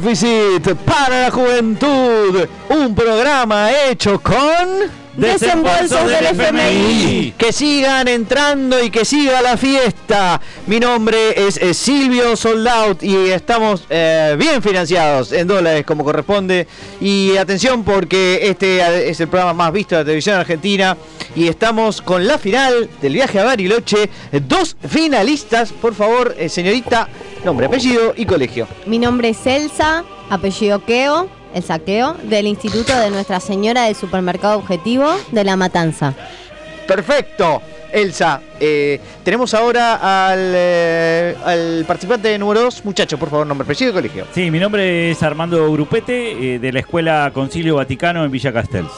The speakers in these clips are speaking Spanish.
Déficit para la Juventud, un programa hecho con... Desembolsos del FMI. Que sigan entrando y que siga la fiesta. Mi nombre es, eh, Silvio Soldout y estamos eh, bien financiados en dólares como corresponde. Y atención porque este es el programa más visto de la televisión argentina y estamos con la final del viaje a Bariloche. Dos finalistas, por favor, eh, señorita, nombre, apellido y colegio. Mi nombre es Elsa, apellido Keo el saqueo del Instituto de Nuestra Señora del Supermercado Objetivo de La Matanza. Perfecto. Elsa, eh, tenemos ahora al, eh, al participante número 2. Muchacho, por favor, nombre, apellido y colegio. Sí, mi nombre es Armando Grupete, eh, de la Escuela Concilio Vaticano en Villa Castells.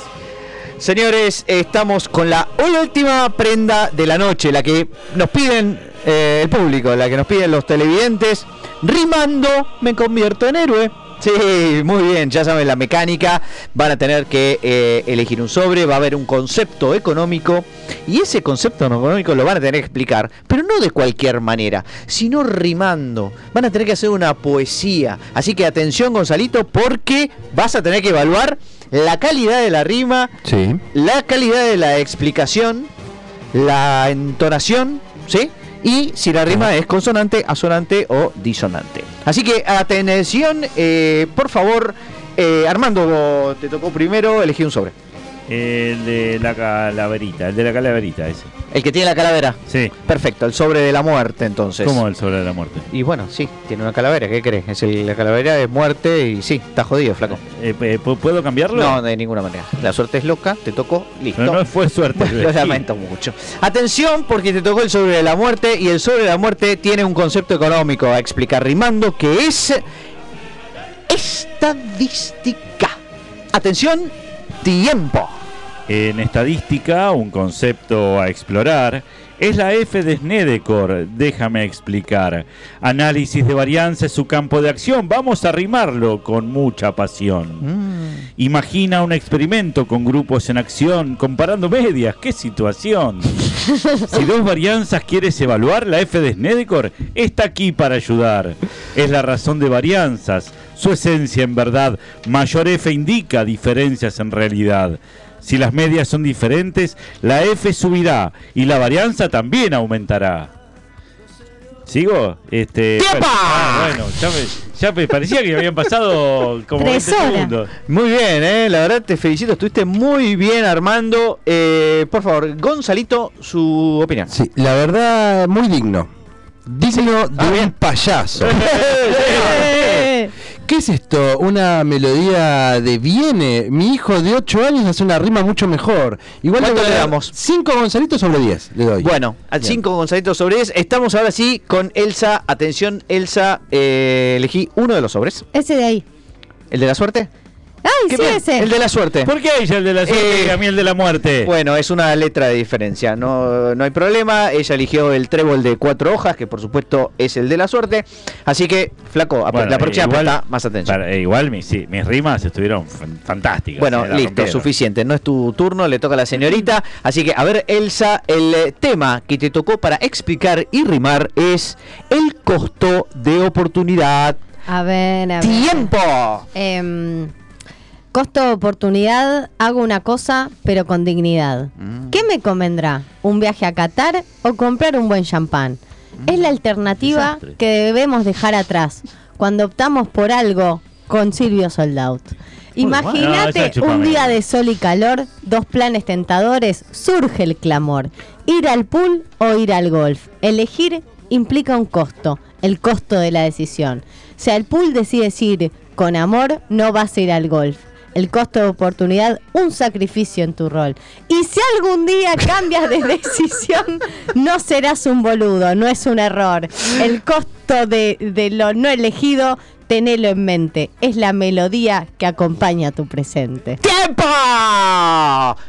Señores, estamos con la última prenda de la noche, la que nos piden el público, la que nos piden los televidentes. Rimando, me convierto en héroe. Sí, muy bien, ya saben la mecánica, van a tener que eh, elegir un sobre, va a haber un concepto económico y ese concepto económico lo van a tener que explicar, pero no de cualquier manera, sino rimando. Van a tener que hacer una poesía, así que atención Gonzalito porque vas a tener que evaluar la calidad de la rima, la calidad de la explicación, la entonación, ¿sí? Y si la rima es consonante, asonante o disonante. Así que atención, eh, por favor, eh, Armando, te tocó primero, elegí un sobre. El de la calaverita, el de la calaverita ese. El que tiene la calavera. Sí. Perfecto, el sobre de la muerte entonces. ¿Cómo el sobre de la muerte? Y bueno, sí, tiene una calavera, ¿qué crees? Es la calavera de muerte y sí, está jodido, flaco. Eh, eh, ¿Puedo cambiarlo? No, de ninguna manera. La suerte es loca, te tocó, listo. No, no fue suerte. lo lamento mucho. Atención, porque te tocó el sobre de la muerte y el sobre de la muerte tiene un concepto económico a explicar rimando que es estadística. Atención, tiempo. En estadística, un concepto a explorar es la F de Snedecor, déjame explicar. Análisis de varianza es su campo de acción, vamos a arrimarlo con mucha pasión. Mm. Imagina un experimento con grupos en acción, comparando medias, qué situación. si dos varianzas quieres evaluar, la F de Snedecor está aquí para ayudar. Es la razón de varianzas, su esencia en verdad. Mayor F indica diferencias en realidad. Si las medias son diferentes, la F subirá y la varianza también aumentará. ¿Sigo? Este, ah, bueno, ya me, parecía que habían pasado como 20 segundos. Muy bien, eh, la verdad te felicito, estuviste muy bien armando. Eh, por favor, Gonzalito, su opinión. Sí, la verdad, muy digno. Digno de ah, un payaso. ¿Qué es esto? Una melodía de Viene. Mi hijo de 8 años hace una rima mucho mejor. Igual le damos? 5 Gonzalitos sobre 10 le doy. Bueno, al 5 Gonzalitos sobre 10. Estamos ahora sí con Elsa. Atención, Elsa. Eh, elegí uno de los sobres. Ese de ahí. ¿El de la suerte? ¡Ay, sí, ese! El de la suerte. ¿Por qué ella el de la suerte y a mí el de la muerte? Bueno, es una letra de diferencia, no, no hay problema. Ella eligió el trébol de cuatro hojas, que por supuesto es el de la suerte. Así que, flaco, la próxima igual, más atención. Eh, igual mis, mis rimas estuvieron fantásticas. Bueno, listo, suficiente. No es tu turno, le toca a la señorita. Así que, a ver, Elsa, el eh, tema que te tocó para explicar y rimar es el costo de oportunidad. A ver, a ver. ¡Tiempo! Eh, Costo oportunidad, hago una cosa, pero con dignidad. Mm. ¿Qué me convendrá? ¿Un viaje a Qatar o comprar un buen champán? Es la alternativa que debemos dejar atrás cuando optamos por algo con Silvio Soldaut. Imagínate un día de sol y calor, dos planes tentadores, surge el clamor. Ir al pool o ir al golf. Elegir implica un costo, el costo de la decisión. Si al pool decides ir con amor, no vas a ir al golf el costo de oportunidad, un sacrificio en tu rol. Y si algún día cambias de decisión, no serás un boludo, no es un error. El costo de, de lo no elegido tenelo en mente, es la melodía que acompaña tu presente. ¡Tiempo!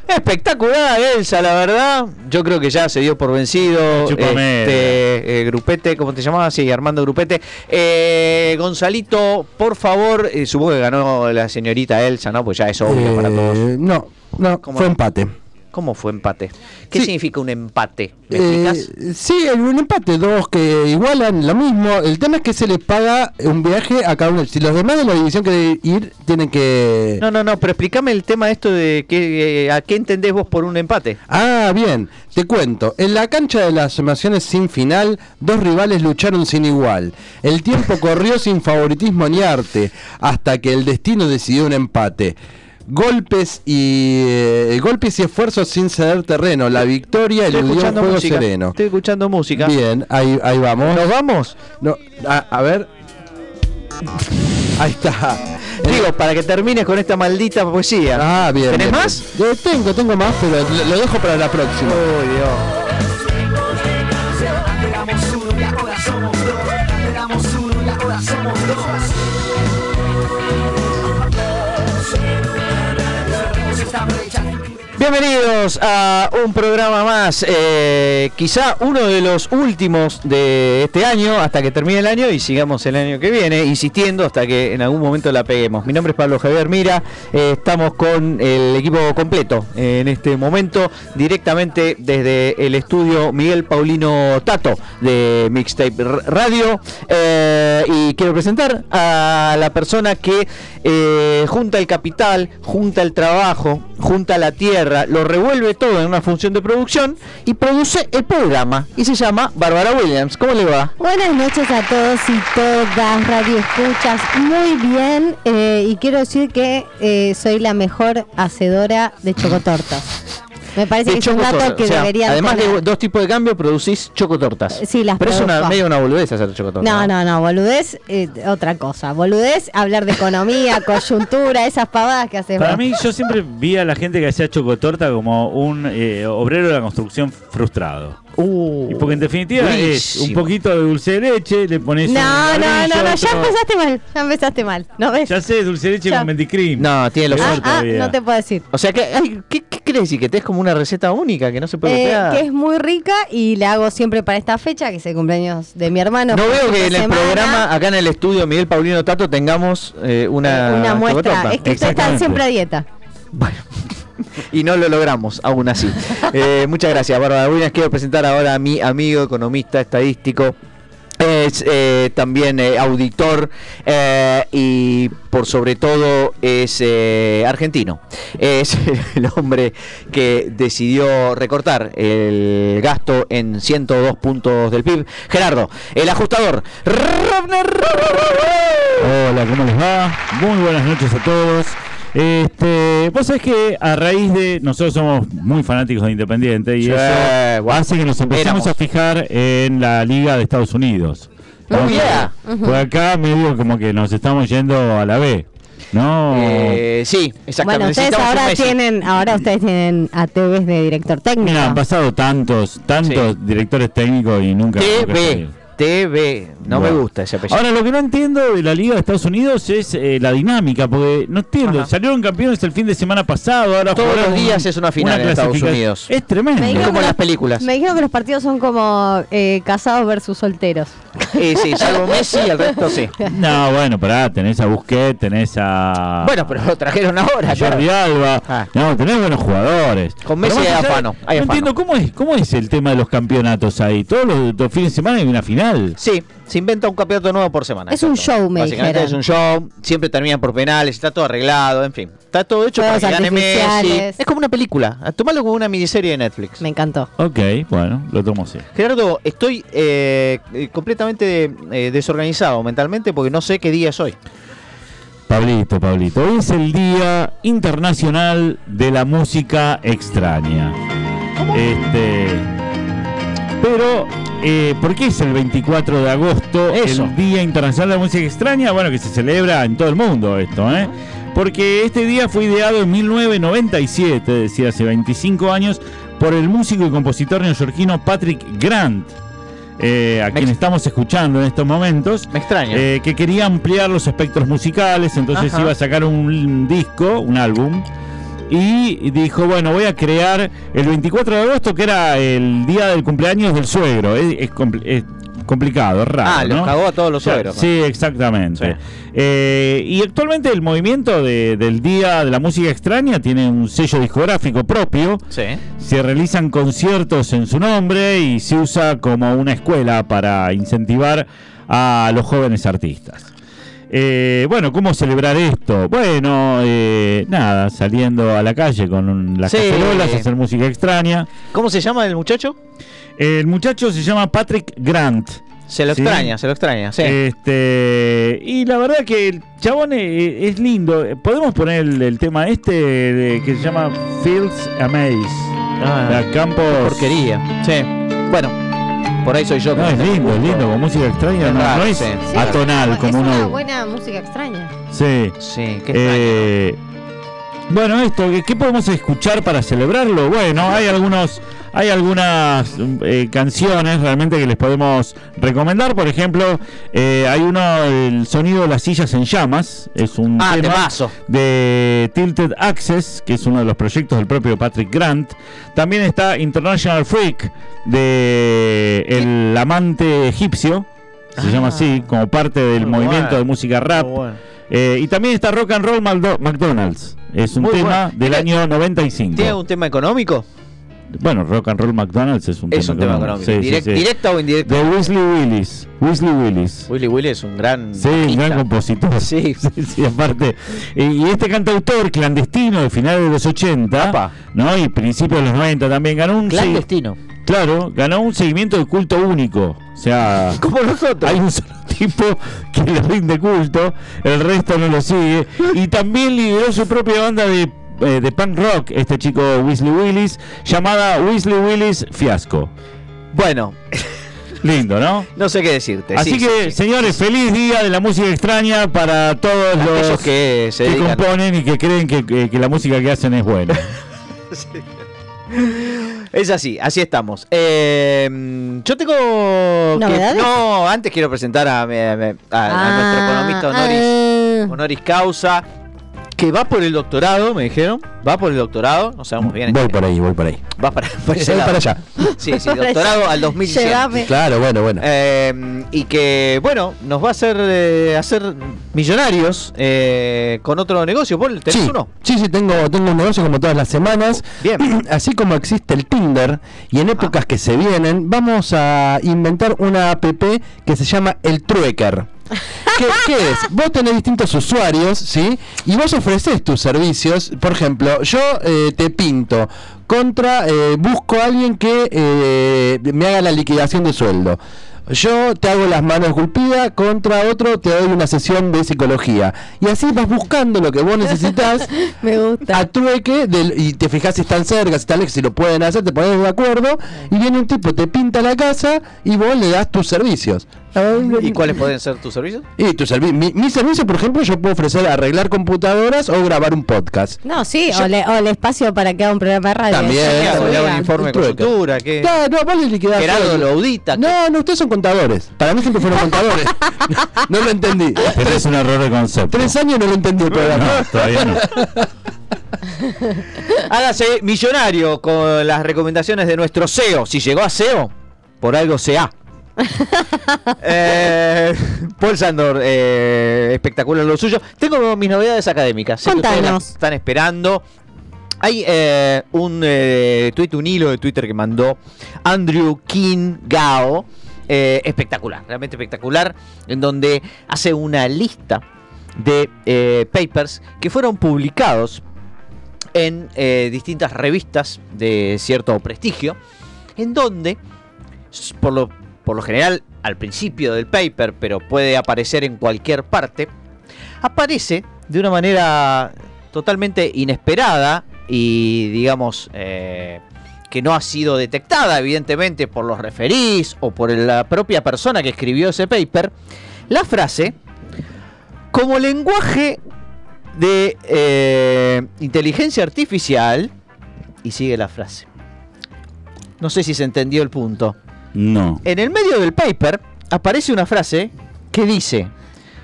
Espectacular, Elsa, la verdad. Yo creo que ya se dio por vencido. Este, eh, grupete, ¿cómo te llamabas? Sí, Armando Grupete. Eh, Gonzalito, por favor, eh, supongo que ganó la señorita Elsa, ¿no? Pues ya es obvio para todos. No, no, fue empate. ¿Cómo fue empate? ¿Qué Sí. significa un empate? ¿Me Eh, explicas? sí, un empate, dos que igualan lo mismo. El tema es que se les paga un viaje a cada uno. Si los demás de la división quieren ir, tienen que... No, no, no, pero explícame el tema esto de que, eh, a qué entendés vos por un empate. Ah, bien, te cuento. En la cancha de las emociones sin final, dos rivales lucharon sin igual. El tiempo corrió sin favoritismo ni arte, hasta que el destino decidió un empate. Golpes y eh, golpes y esfuerzos sin ceder terreno. La victoria un escuchando juego música. sereno. Estoy escuchando música. Bien, ahí, ahí vamos. ¿Nos vamos? No, a, a ver. Ahí está. Digo, para que termines con esta maldita poesía. Ah, bien. ¿Tenés bien. más? Eh, tengo, tengo más, pero lo, lo dejo para la próxima. Uy, Dios. Bienvenidos a un programa más, eh, quizá uno de los últimos de este año, hasta que termine el año y sigamos el año que viene, insistiendo hasta que en algún momento la peguemos. Mi nombre es Pablo Javier Mira, eh, estamos con el equipo completo eh, en este momento, directamente desde el estudio Miguel Paulino Tato de Mixtape Radio, y quiero presentar a la persona que junta el capital, junta el trabajo, junta la tierra, lo revuelve todo en una función de producción y produce el programa. Y se llama Bárbara Williams. ¿Cómo le va? Buenas noches a todos y todas, Radio Escuchas. Muy bien, eh, y quiero decir que eh, soy la mejor hacedora de chocotortas. Me parece que es un dato que O sea, deberían Además de dos tipos de cambio, producís chocotortas. Sí, las Pero es una, medio una boludez hacer chocotortas. No, no, no, boludez, eh, otra cosa. Boludez, hablar de economía, coyuntura, esas pavadas que haces Para mí, yo siempre vi a la gente que hacía chocotorta como un eh, obrero de la construcción frustrado. Uh, Y porque en definitiva es un poquito de dulce de leche, le pones un No, no, no, no, ya empezaste mal, ya empezaste mal. ¿No ves? Ya sé, dulce de leche Ya. con menticream. No, tiene los ah, ah, no te puedo decir. O sea, que, ay, ¿qué, ¿qué quiere decir? ¿Que te es como una receta única que no se puede Eh, que es muy rica y la hago siempre para esta fecha, que es el cumpleaños de mi hermano. No veo que en el programa, acá en el estudio Miguel Paulino Tato, tengamos eh, una, Eh, una muestra. Es que ustedes están siempre a dieta. Bueno, y no lo logramos, aún así. Eh, muchas gracias, Bárbara Williams. Quiero presentar ahora a mi amigo economista estadístico. Es eh, también eh, auditor eh, y por sobre todo es argentino. Es el hombre que decidió recortar el gasto en 102 puntos del PIB. Gerardo, el ajustador. Hola, ¿cómo les va? Muy buenas noches a todos. Este, vos sabés que a raíz de nosotros somos muy fanáticos de Independiente y Sí, eso bueno. hace que nos empecemos Éramos. a fijar en la Liga de Estados Unidos. Oh, yeah. Por acá medio como que nos estamos yendo a la B, ¿no? Eh, sí, exactamente. Bueno, ustedes ahora tienen, ahora ustedes tienen a TVs de director técnico. Mira, han pasado tantos, tantos Sí. directores técnicos y nunca. TV. TV, no Bueno. me gusta ese apellido. Ahora lo que no entiendo de la Liga de Estados Unidos es eh, la dinámica, porque no entiendo. Ajá. Salieron campeones el fin de semana pasado, ahora Todos los días un- es una final en Estados. Unidos. Es tremendo. Me Es dijeron como que las los- películas. Me dijeron que los partidos son como eh, casados versus solteros. Eh, sí, salvo Messi, el resto sí. No, bueno, pará, tenés a Busquets, tenés a. Bueno, pero lo trajeron ahora. Jordi Alba. Ah. No, tenés buenos jugadores. Con Messi hay afano, no afano. entiendo cómo es, cómo es el tema de los campeonatos ahí. Todos los, los fines de semana hay una final. Sí, se inventa un campeonato nuevo por semana. Es un show, me Básicamente dijeron. es un show, siempre terminan por penales, está todo arreglado, en fin. Está todo hecho para que gane Messi. artificiales. Es como una película. Tomalo como una miniserie de Netflix. Me encantó. Ok, bueno, lo tomo así. Gerardo, estoy eh, eh, completamente eh, desorganizado mentalmente porque no sé qué día es hoy. Pablito, Pablito, hoy es el Día Internacional de la Música Extraña. Este, pero, eh, ¿por qué es el 24 de agosto Eso. el Día Internacional de la Música Extraña? Bueno, que se celebra en todo el mundo esto, ¿eh? Porque este día fue ideado en 1997, es decir, hace 25 años, por el músico y compositor neoyorquino Patrick Grant, eh, a Me quien estamos escuchando en estos momentos. Me extraña. Eh, que quería ampliar los espectros musicales, entonces Ajá. iba a sacar un disco, un álbum, y dijo, bueno, voy a crear el 24 de agosto, que era el día del cumpleaños del suegro. Es, es compl- es complicado, raro. Ah, los ¿no? cagó a todos los suegros. Sí, exactamente. Sí. Eh, y actualmente el movimiento de- del Día de la Música Extraña tiene un sello discográfico propio. Sí. Se realizan conciertos en su nombre y se usa como una escuela para incentivar a los jóvenes artistas. Eh, bueno, ¿cómo celebrar esto? Bueno, eh, nada, saliendo a la calle con un- las Sí. cacerolas, hacer música extraña. ¿Cómo se llama el muchacho? El muchacho se llama Patrick Grant. Se lo Sí. extraña, se lo extraña, sí. Este, y la verdad que el chabón eh, es, lindo. Podemos poner el, el tema este de- que se llama Fields Amaze. Ah, La Campos. porquería. Sí. Bueno, por ahí soy yo. No, es lindo, es lindo, con música extraña, Es no, no es sí. Atonal es como una uno. buena música extraña. Sí. Sí, qué extraño. Eh, bueno, esto, ¿qué, qué podemos escuchar para celebrarlo? Bueno, hay algunos, hay algunas eh, canciones realmente que les podemos recomendar. Por ejemplo, eh, hay uno, el sonido de las sillas en llamas, es un Ah, tema temazo. de Tilted Access, que es uno de los proyectos del propio Patrick Grant. También está International Freak de el amante egipcio, se Ah. llama así, como parte del movimiento bueno, de música rap. Bueno. Eh, y también está Rock and Roll Maldo- McDonald's. Es un Muy tema bueno. del ¿Tiene- año 95. ¿Tiene un tema económico? Bueno, Rock and Roll McDonald's es un Es tema un tema económico. Sí, sí, Direct- sí. ¿Directa o indirecta? De Weasley Willis. Weasley Willis. Willy Willy es un gran. Sí, un gran compositor. Sí. sí, aparte. Y este cantautor clandestino de finales de los 80, Apa. ¿no? Y principios de los 90 también ganó un Clandestino. Claro, ganó un seguimiento de culto único. O sea, Como nosotros. hay un solo tipo que le rinde culto, el resto no lo sigue. Y también lideró su propia banda de, eh, de punk rock, este chico Weasley Willis, llamada Weasley Willis Fiasco. Bueno, Lindo, ¿no? no sé qué decirte. Así sí, que, sí, sí. señores, feliz día de la música extraña para todos Aquellos los que se que dedican. componen y que creen que, que- que la música que hacen es buena. Es así, así estamos. Eh, yo tengo. que- ¿Novedades? no, antes quiero presentar a, a- a- a nuestro economista honoris, ah. honoris causa. Que va por el doctorado, me dijeron. Va por el doctorado, no sabemos bien. Voy por ahí, voy por ahí. Va para, por ese Voy lado. para allá. Sí, sí, doctorado al 2100. Llévame. Claro, bueno, bueno. Eh, y que, bueno, nos va a hacer eh, hacer millonarios eh, con otro negocio. ¿Vos tenés Sí, uno? sí, sí, tengo, tengo un negocio como todas las semanas. Bien. Así como existe el Tinder y en épocas que se vienen, vamos a inventar una app que se llama el Truecker. ¿Qué, qué es? Vos tenés distintos usuarios, ¿sí? Y vos ofreces tus servicios. Por ejemplo, yo eh, te pinto contra, eh, busco a alguien que eh, me haga la liquidación de sueldo. Yo te hago las manos esculpidas, contra otro te doy una sesión de psicología. Y así vas buscando lo que vos necesitas Me gusta. a trueque del, y te fijas si están cerca, si están lejos, si lo pueden hacer, te pones de acuerdo y viene un tipo, te pinta la casa y vos le das tus servicios. ¿Y cuáles pueden ser tus servicios? Y tu servi- mi, mi servicio, por ejemplo, yo puedo ofrecer arreglar computadoras o grabar un podcast. No, sí, o, le- o el espacio para que haga un programa de radio. También, Eso ¿Qué que hago? ¿Le hago un informe de consultura? ¿Qué? Claro, no, vos le liquidás Gerardo lo audita. No, no, ustedes son contadores. Para mí siempre fueron contadores. no lo entendí. Pero es un error de concepto. Tres años no lo entendí el programa. No, todavía no. Hágase millonario con las recomendaciones de nuestro CEO. Si llegó a CEO, por algo sea. eh, Paul Sandor, eh, espectacular lo suyo. Tengo mis novedades académicas. Sé que ustedes Contanos. las están esperando. Hay eh, un eh, tweet, un hilo de Twitter que mandó Andrew King Gao. espectacular, realmente espectacular. En donde hace una lista de papers que fueron publicados en distintas revistas de cierto prestigio, en donde, por lo, por lo general, al principio del paper, pero puede aparecer en cualquier parte, aparece de una manera totalmente inesperada y, digamos, eh, que no ha sido detectada, evidentemente, por los referís o por la propia persona que escribió ese paper, la frase, como lenguaje de eh, inteligencia artificial y sigue la frase. No sé si se entendió el punto. No. En el medio del paper aparece una frase que dice,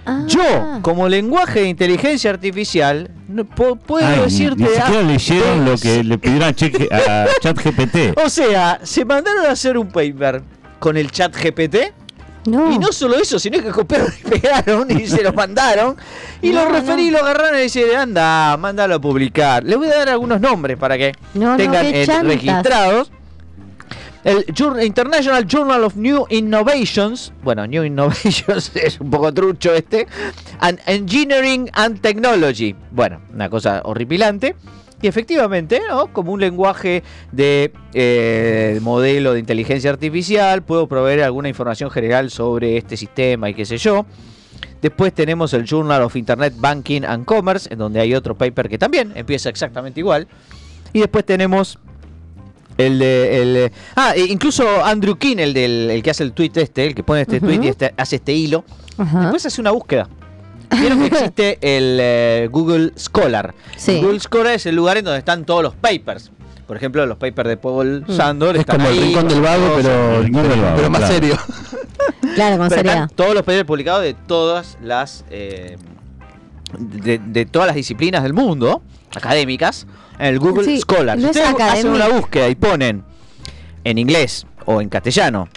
Ah. yo como lenguaje de inteligencia artificial no pu- puedo Ay, ni, decirte... ni siquiera A, leyeron lo que le pidieron a, ChatGPT. O sea, se mandaron a hacer un paper con el chat GPT No. Y no solo eso, sino que copiaron y pegaron y se lo mandaron. Y No, los referí no. lo agarraron y dice, anda, mándalo a publicar. Le voy a dar algunos nombres para que tengan eh, registrados. El International Journal of New Innovations, bueno, New Innovations es un poco trucho este, and Engineering and Technology, bueno, una cosa horripilante. Y efectivamente, ¿no? como un lenguaje de eh, modelo de inteligencia artificial, puedo proveer alguna información general sobre este sistema y qué sé yo. Después tenemos el Journal of Internet Banking and Commerce, en donde hay otro paper que también empieza exactamente igual. Y después tenemos el de. El, ah, e incluso Andrew King, el, del, el que hace el tweet este, el que pone este Ujú. tweet y este- hace este hilo. Después hace una búsqueda. Vieron que existe el eh, Google Scholar. Sí. El Google Scholar es el lugar en donde están todos los papers. Por ejemplo, los papers de Paul Mm. Sandor Es están como el ahí, rincón del vago, pero, El rincón del vago, pero más claro. serio. Claro, con seriedad. todos los papers publicados de todas las eh, de, de todas las disciplinas del mundo académicas en el Google Sí, Scholar. no si es ustedes hacen una búsqueda y ponen en inglés o en castellano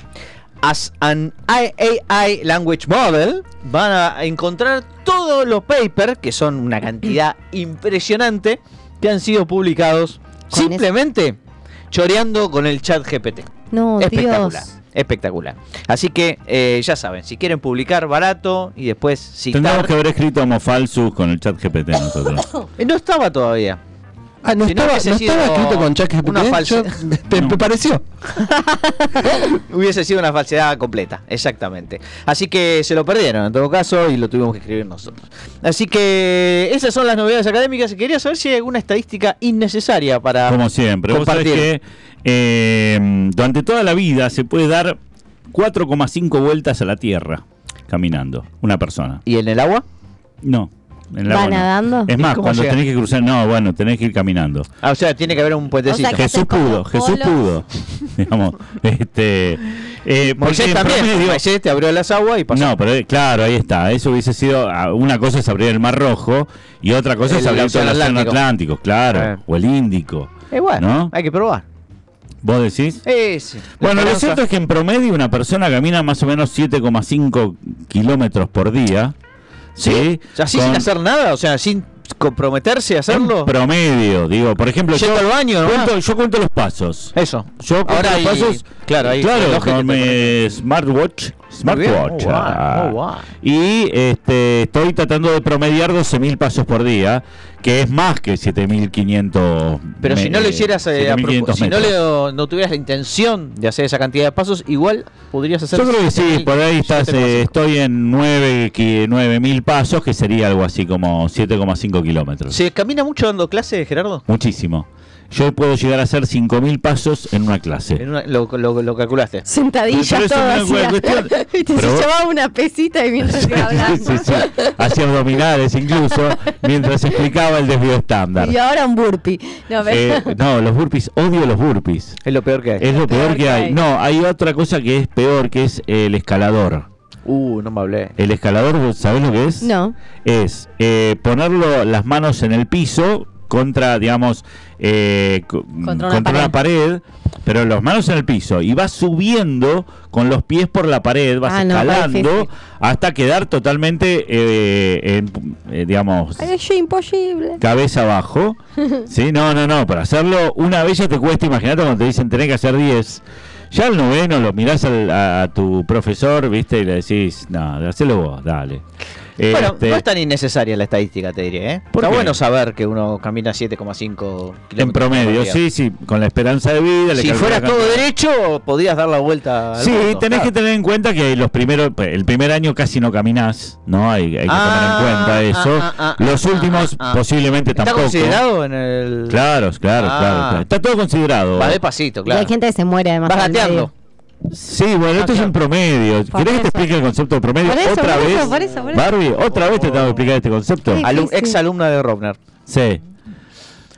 as an AI language model van a encontrar todos los papers que son una cantidad impresionante que han sido publicados simplemente choreando con el chat GPT. No, Espectacular. Dios. Espectacular. Así que eh, ya saben, si quieren publicar barato y después citar. Tendríamos que haber escrito Homo Falsus con el chat GPT nosotros. Eh, No estaba todavía. Ah, no Si estaba, no escrito con ChatGPT. una me No. pareció. Hubiese sido una falsedad completa, exactamente. Así que se lo perdieron en todo caso y lo tuvimos que escribir nosotros. Así que esas son las novedades académicas y quería saber si hay alguna estadística innecesaria para Como siempre. Vos sabés compartir. que eh, durante toda la vida se puede dar 4,5 vueltas a la Tierra caminando. Una persona. ¿Y en el agua? No. En el ¿Va nadando? Es ¿Y más, cuando llega? tenés que cruzar, no, bueno, tenés que ir caminando. Ah, o sea, tiene que haber un puentecito. O sea Jesús pudo, Jesús pudo. Digamos, este, eh, porque Moisés en también. promedio- Moisés te abrió las aguas y pasó. No, pero eh, claro, ahí está. Eso hubiese sido. ah, Una cosa es abrir el Mar Rojo y otra cosa es El abrir todo el Océano Atlántico. Atlántico, claro. Eh. O el Índico. Eh, bueno, ¿No? hay que probar. ¿Vos decís? Sí. Bueno, lo cierto es que en promedio una persona camina más o menos 7,5 kilómetros por día. ¿Sí? Así Con- sin hacer nada, o sea, sin comprometerse a hacerlo. En promedio, digo, por ejemplo, yo al baño, cuento, yo cuento los pasos. Eso. Yo cuento Ahora los hay- pasos. claro, hay claro, con mi smartwatch. Smartwatch. ah. Y este, estoy tratando de promediar 12.000 pasos por día, que es más que 7.500. Pero si no lo hicieras, eh, a 7.500 propós- si no, le, no tuvieras la intención de hacer esa cantidad de pasos, igual podrías hacer. Yo creo que sí, 7.000, por ahí estás, 7,5. eh, estoy en 9 ki- 9.000 pasos, que sería algo así como 7,5 kilómetros. ¿Se camina mucho dando clases, Gerardo? Muchísimo. Yo puedo llegar a hacer 5.000 pasos en una clase. En una- lo, lo- lo calculaste. Sentadillas Pero eso todo no es hacía. cuestión- Viste, se vos- llevaba una pesita y mientras iba Sí, hablando. sí, sí. Hacía abdominales incluso mientras explicaba el desvío estándar. Y ahora un burpee. No, pero- Eh, no, los burpees, odio los burpees. Es lo peor que hay. Es lo peor que hay. No, hay otra cosa que es peor, que es el escalador. Uh, no me hablé. El escalador, ¿sabes lo que es? No. Es eh, ponerlo las manos en el piso contra, digamos, eh, co- Contra una una pared, pero las manos en el piso y vas subiendo con los pies por la pared, vas Ah, escalando hasta quedar totalmente, eh, en- eh, digamos, Es imposible. cabeza abajo. sí, no, no, no, para hacerlo una vez ya te cuesta, imagínate cuando te dicen tenés que hacer 10. Ya al noveno lo mirás al- a, a tu profesor, viste, y le decís, no, hacelo vos, dale. Bueno, Este, no es tan innecesaria la estadística, te diría, ¿eh? ¿Por Está qué? bueno saber que uno camina 7,5 kilómetros. en promedio, sí, sí, con la esperanza de vida. le Si calculás fuera la todo derecho, podías dar la vuelta. al Sí, mundo, tenés claro. que tener en cuenta que los primeros, el primer año casi no caminás, ¿no? Hay, hay que Ah, tener en cuenta eso. ah, ah, ah, los ah, últimos ah, ah. posiblemente ¿Está tampoco. considerado en el. Claro, claro, Ah. claro, claro. Está todo considerado. Va pasito, Y claro. hay gente que se muere además. Vas al gateando. medio. Sí, bueno, esto es un promedio. Por ¿Querés que te explique el concepto de promedio Por eso, otra por vez? eso, por eso, por eso. Barbie, otra vez te tengo que explicar este concepto. Sí. Alum- difícil. ex alumna de Rovner. Sí.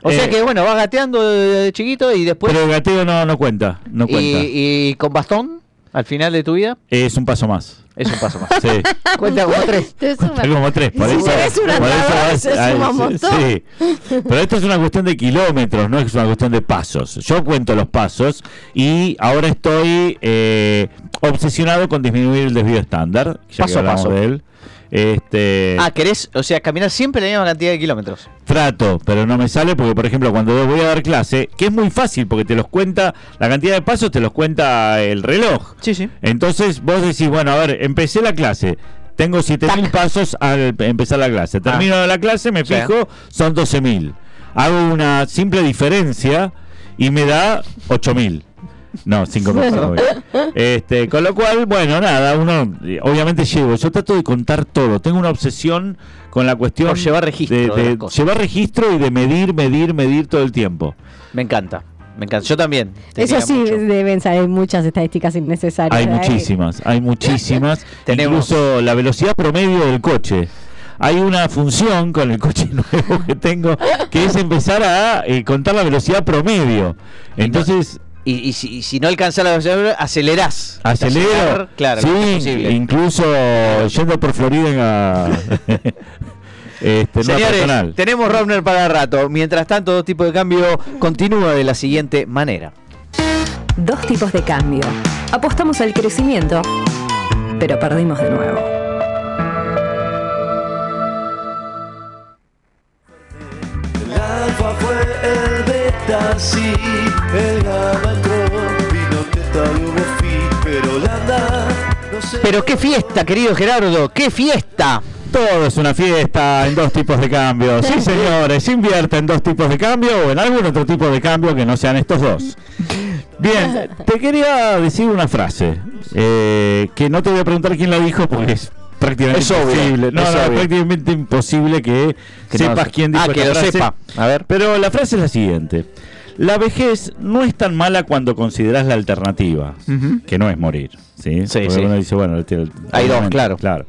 O sea Eh, que, bueno, vas gateando de, de chiquito y después. Pero el gateo no, no cuenta, no cuenta. y, y con bastón. Al final de tu vida? Es un paso más. Es un paso más. Sí. Cuenta como tres. Hay como tres, por Si eso. eres un por eso andador, vas- se ay, suma un montón. sí. Pero esto es una cuestión de kilómetros, no es una cuestión de pasos. Yo cuento los pasos y ahora estoy eh, obsesionado con disminuir el desvío estándar. Ya Paso que a paso. de él. Este, Ah, querés, o sea, caminar siempre la misma cantidad de kilómetros. Trato, pero no me sale porque, por ejemplo, cuando voy a dar clase, que es muy fácil porque te los cuenta, la cantidad de pasos te los cuenta el reloj. Sí, sí. Entonces vos decís, bueno, a ver, empecé la clase. Tengo 7000 pasos al empezar la clase. Termino la clase, me Ah. Sí. fijo, son 12000. Hago una simple diferencia y me da 8000. No, 5000. perdón. este, con lo cual, bueno, nada, uno eh, obviamente llevo. Yo trato de contar todo. Tengo una obsesión con la cuestión Por llevar registro de, de de las cosas. llevar registro y de medir, medir, medir todo el tiempo. Me encanta. Me encanta. Yo también. Eso sí, mucho. deben salir muchas estadísticas innecesarias. Hay muchísimas, hay muchísimas. Tenemos- Incluso la velocidad promedio del coche. Hay una función con el coche nuevo que tengo que es empezar a eh, contar la velocidad promedio. Entonces, Y, y si, y si no alcanzás la velocidad, acelerás. acelero. Acelerar, Claro, sí, incluso yendo por Florida a, este, en una Señores, personal. tenemos Robner para rato. Mientras tanto, dos tipos de cambio continúa de la siguiente manera. Dos tipos de cambio. Apostamos al crecimiento, pero perdimos de nuevo. El alfa fue el el pero qué fiesta, querido Gerardo, qué fiesta. Todo es una fiesta en dos tipos de cambio. Sí, señores, invierte en dos tipos de cambio o en algún otro tipo de cambio que no sean estos dos. Bien, te quería decir una frase eh, que no te voy a preguntar quién la dijo porque es prácticamente Es obvio, imposible. No, es no, es obvio. prácticamente imposible que, sepas quién dijo Ah, que esta lo frase. sepa. A ver. Pero la frase es la siguiente. La vejez no es tan mala cuando consideras la alternativa, que no es morir. Sí, Sí, Porque sí. uno dice, bueno, el- el- Hay dos, claro. claro.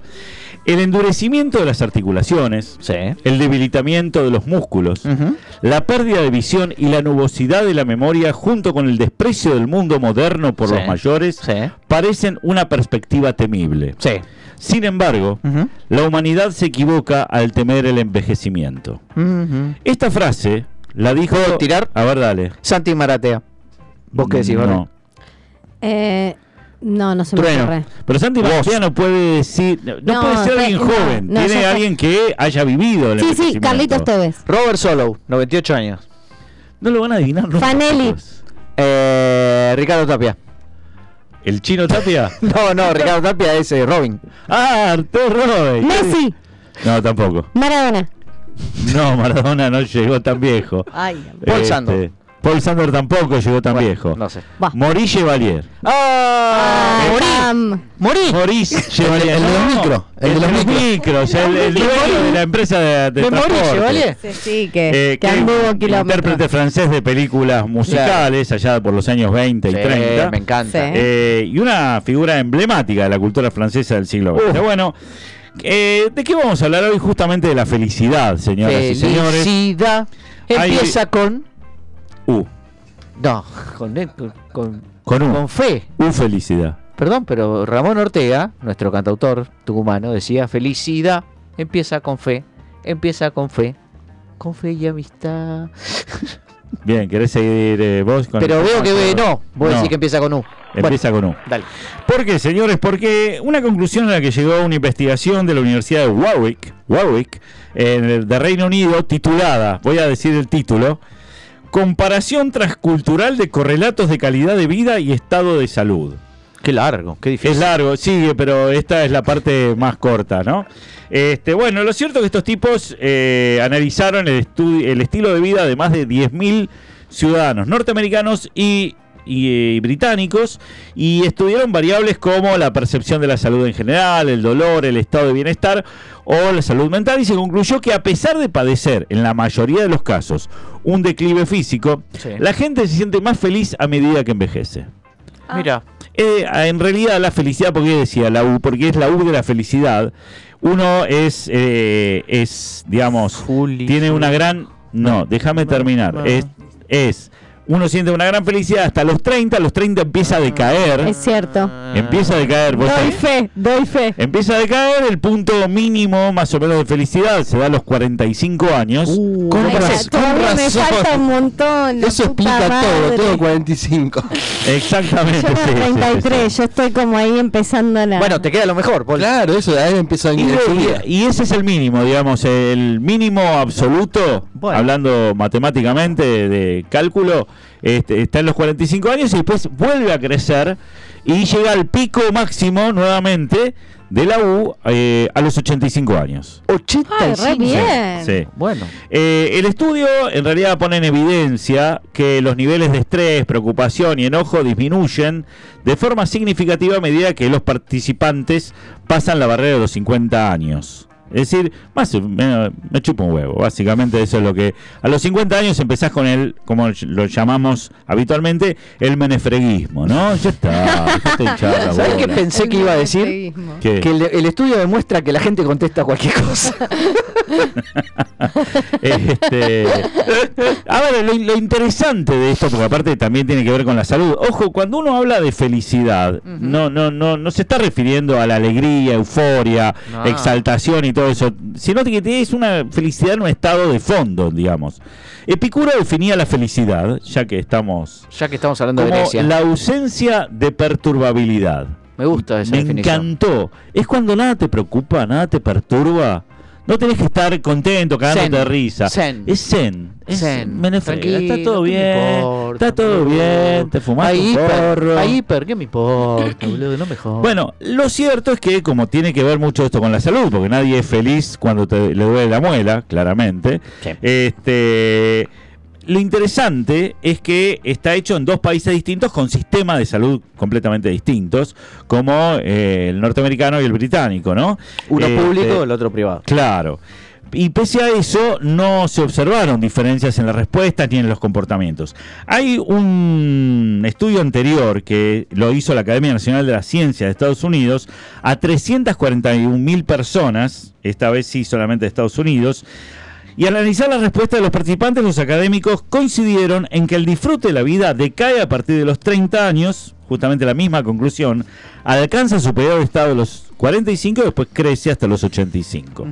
El endurecimiento de las articulaciones, Sí. el debilitamiento de los músculos, la pérdida de visión y la nubosidad de la memoria junto con el desprecio del mundo moderno por los mayores parecen una perspectiva temible. Sí. Sin embargo, la humanidad se equivoca al temer el envejecimiento. Esta frase la dijo... ¿Puedo tirar? A ver, dale. Santi Maratea. ¿Vos qué decís, No. Eh, no, no se me Trueno. ocurre. Pero Santi. Maratea no puede decir... No, No, puede ser alguien no, joven. no, Tiene alguien que haya vivido el Sí, sí. Carlitos Tevez. Robert Solow, 98 años. No lo van a adivinar nunca. Fanelli. Eh, Ricardo Tapia. ¿El chino Tapia? No, no, Ricardo Tapia es eh, Robin. ah, Arturo Robey. Messi, No, tampoco. Maradona. No, Maradona no llegó tan viejo. Ay, Paul Este, Sandor. Paul Sandor tampoco llegó tan Bueno, viejo. No sé. Va. Maurice Chevalier. ¡Ah! Ay, morí. Pam. ¡Morí! Maurice Chevalier. el de los micros, el El, de de los micros. El, el dueño de la empresa de, de transporte. Chevalier. Sí, sí, que, Eh, que que anduvo intérprete francés de películas musicales allá por los años 20 y Sí, 30. me encanta. Sí. Eh, y una figura emblemática de la cultura francesa del siglo XX. Uf. Bueno, eh, ¿de qué vamos a hablar hoy? Justamente de la felicidad, señoras y señores. Felicidad. Hay- Empieza con. U, No, con, con, con, con U. con fe. U felicidad. Perdón, pero Ramón Ortega, nuestro cantautor tucumano, decía: Felicidad empieza con fe. Empieza con fe. Con fe y amistad. Bien, ¿querés seguir eh, vos con Pero el veo que no. Vos No, decís que empieza con U. Empieza con U. Bueno, dale. ¿Por qué, señores? Porque una conclusión a la que llegó una investigación de la Universidad de Warwick, Warwick de Reino Unido, titulada, voy a decir el título, Comparación transcultural de correlatos de calidad de vida y estado de salud. Qué largo, qué difícil. Es largo, sigue, pero esta es la parte más corta, ¿no? Este, bueno, lo cierto es que estos tipos eh, analizaron el, el estilo de vida de más de 10.000 ciudadanos norteamericanos y, y, eh, británicos y estudiaron variables como la percepción de la salud en general, el dolor, el estado de bienestar o la salud mental y se concluyó que a pesar de padecer en la mayoría de los casos un declive físico, Sí. la gente se siente más feliz a medida que envejece. Mira. Eh, en realidad la felicidad, porque decía la U, porque es la U de la felicidad. Uno es, eh, es digamos, Juli, tiene una gran... No, déjame terminar. Es, es uno siente una gran felicidad hasta los 30, a los 30 empieza a decaer. Es cierto. Empieza a decaer. vos Doy sabés- fe, doy fe. Empieza a decaer, el punto mínimo más o menos de felicidad se da a los 45 años. Con Ay, raz- con todavía me razón. falta un montón. Eso explica todo, madre. todo 45. Exactamente. Yo sí, sí, tengo sí, 33, sí. yo estoy como ahí empezando la... Bueno, te queda lo mejor, Paul. Claro, eso de ahí empieza a y- y ese es el mínimo, digamos, el mínimo absoluto, Bueno. hablando matemáticamente de, de cálculo, este, está en los 45 años y después vuelve a crecer y llega al pico máximo nuevamente de la U eh, a los 85 años. 85. Ay, re bien. Sí. Bueno. Eh, el estudio en realidad pone en evidencia que los niveles de estrés, preocupación y enojo disminuyen de forma significativa a medida que los participantes pasan la barrera de los 50 años. Es decir, más menos, me chupa un huevo, básicamente eso es lo que... A los 50 años empezás con el, como lo llamamos habitualmente, el menefreguismo, ¿no? Ya está, la ¿Sabes qué pensé que iba a decir? ¿Qué? Que el, el estudio demuestra que la gente contesta cualquier cosa. Este, a ver, lo, lo interesante de esto, porque aparte también tiene que ver con la salud. Ojo, cuando uno habla de felicidad, no, no, no, no se está refiriendo a la alegría, euforia, No. exaltación y todo eso, sino que es una felicidad en un estado de fondo, digamos. Epicuro definía la felicidad, ya que estamos Ya que estamos hablando de Grecia. la ausencia de perturbabilidad. Me gusta esa Me definición. encantó. Es cuando nada te preocupa, nada te perturba. No tenés que estar contento, cagándote Zen. de risa. Zen. Es zen. Es Zen. menefrega. Está todo ¿qué me bien. importa, está todo bien. Te Hay un hiper, porro. hiper, ¿qué me importa, boludo? No mejor. Bueno, lo cierto es que como tiene que ver mucho esto con la salud, porque nadie es feliz cuando te, le duele la muela, claramente. Sí. Este, lo interesante es que está hecho en dos países distintos con sistemas de salud completamente distintos, como eh, el norteamericano y el británico, ¿no? Uno Este, público, el otro privado. Claro. Y pese a eso, no se observaron diferencias en las respuestas ni en los comportamientos. Hay un estudio anterior que lo hizo la Academia Nacional de la Ciencia de Estados Unidos a 341 mil personas, esta vez sí solamente de Estados Unidos, y al analizar las respuestas de los participantes, los académicos coincidieron en que el disfrute de la vida decae a partir de los 30 años, justamente la misma conclusión, alcanza su de estado de los 45 y después crece hasta los 85.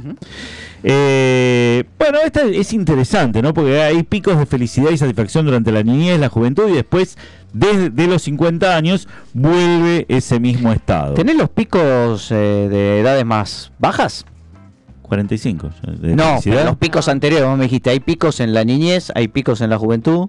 Eh, bueno, esta es interesante, ¿no? Porque hay picos de felicidad y satisfacción durante la niñez, la juventud y después, desde los 50 años, vuelve ese mismo estado. ¿Tenés los picos eh, de edades más bajas? 45. de No, pero los picos anteriores, vos me dijiste, hay picos en la niñez, hay picos en la juventud.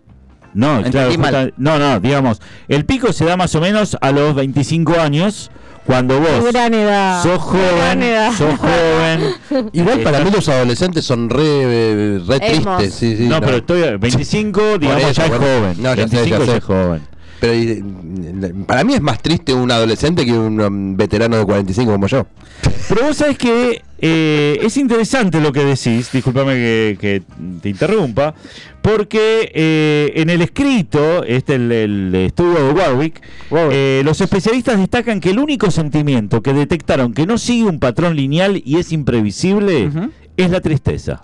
No, claro, justa- no, no, digamos, el pico se da más o menos a los 25 años, cuando vos Gran edad. sos Gran joven, edad. sos joven. Igual para mí los adolescentes son re, re tristes. Sí, sí, no, pero estoy 25, digamos, eso, ya es joven. no, ya sé, 25 ya ya sé. es joven. Pero y, para mí es más triste un adolescente que un um, veterano de 45 como yo. Pero vos sabés que eh, es interesante lo que decís, discúlpame que, que te interrumpa, porque eh, en el escrito, este el, el estudio de Warwick, eh, los especialistas destacan que el único sentimiento que detectaron que no sigue un patrón lineal y es imprevisible es la tristeza.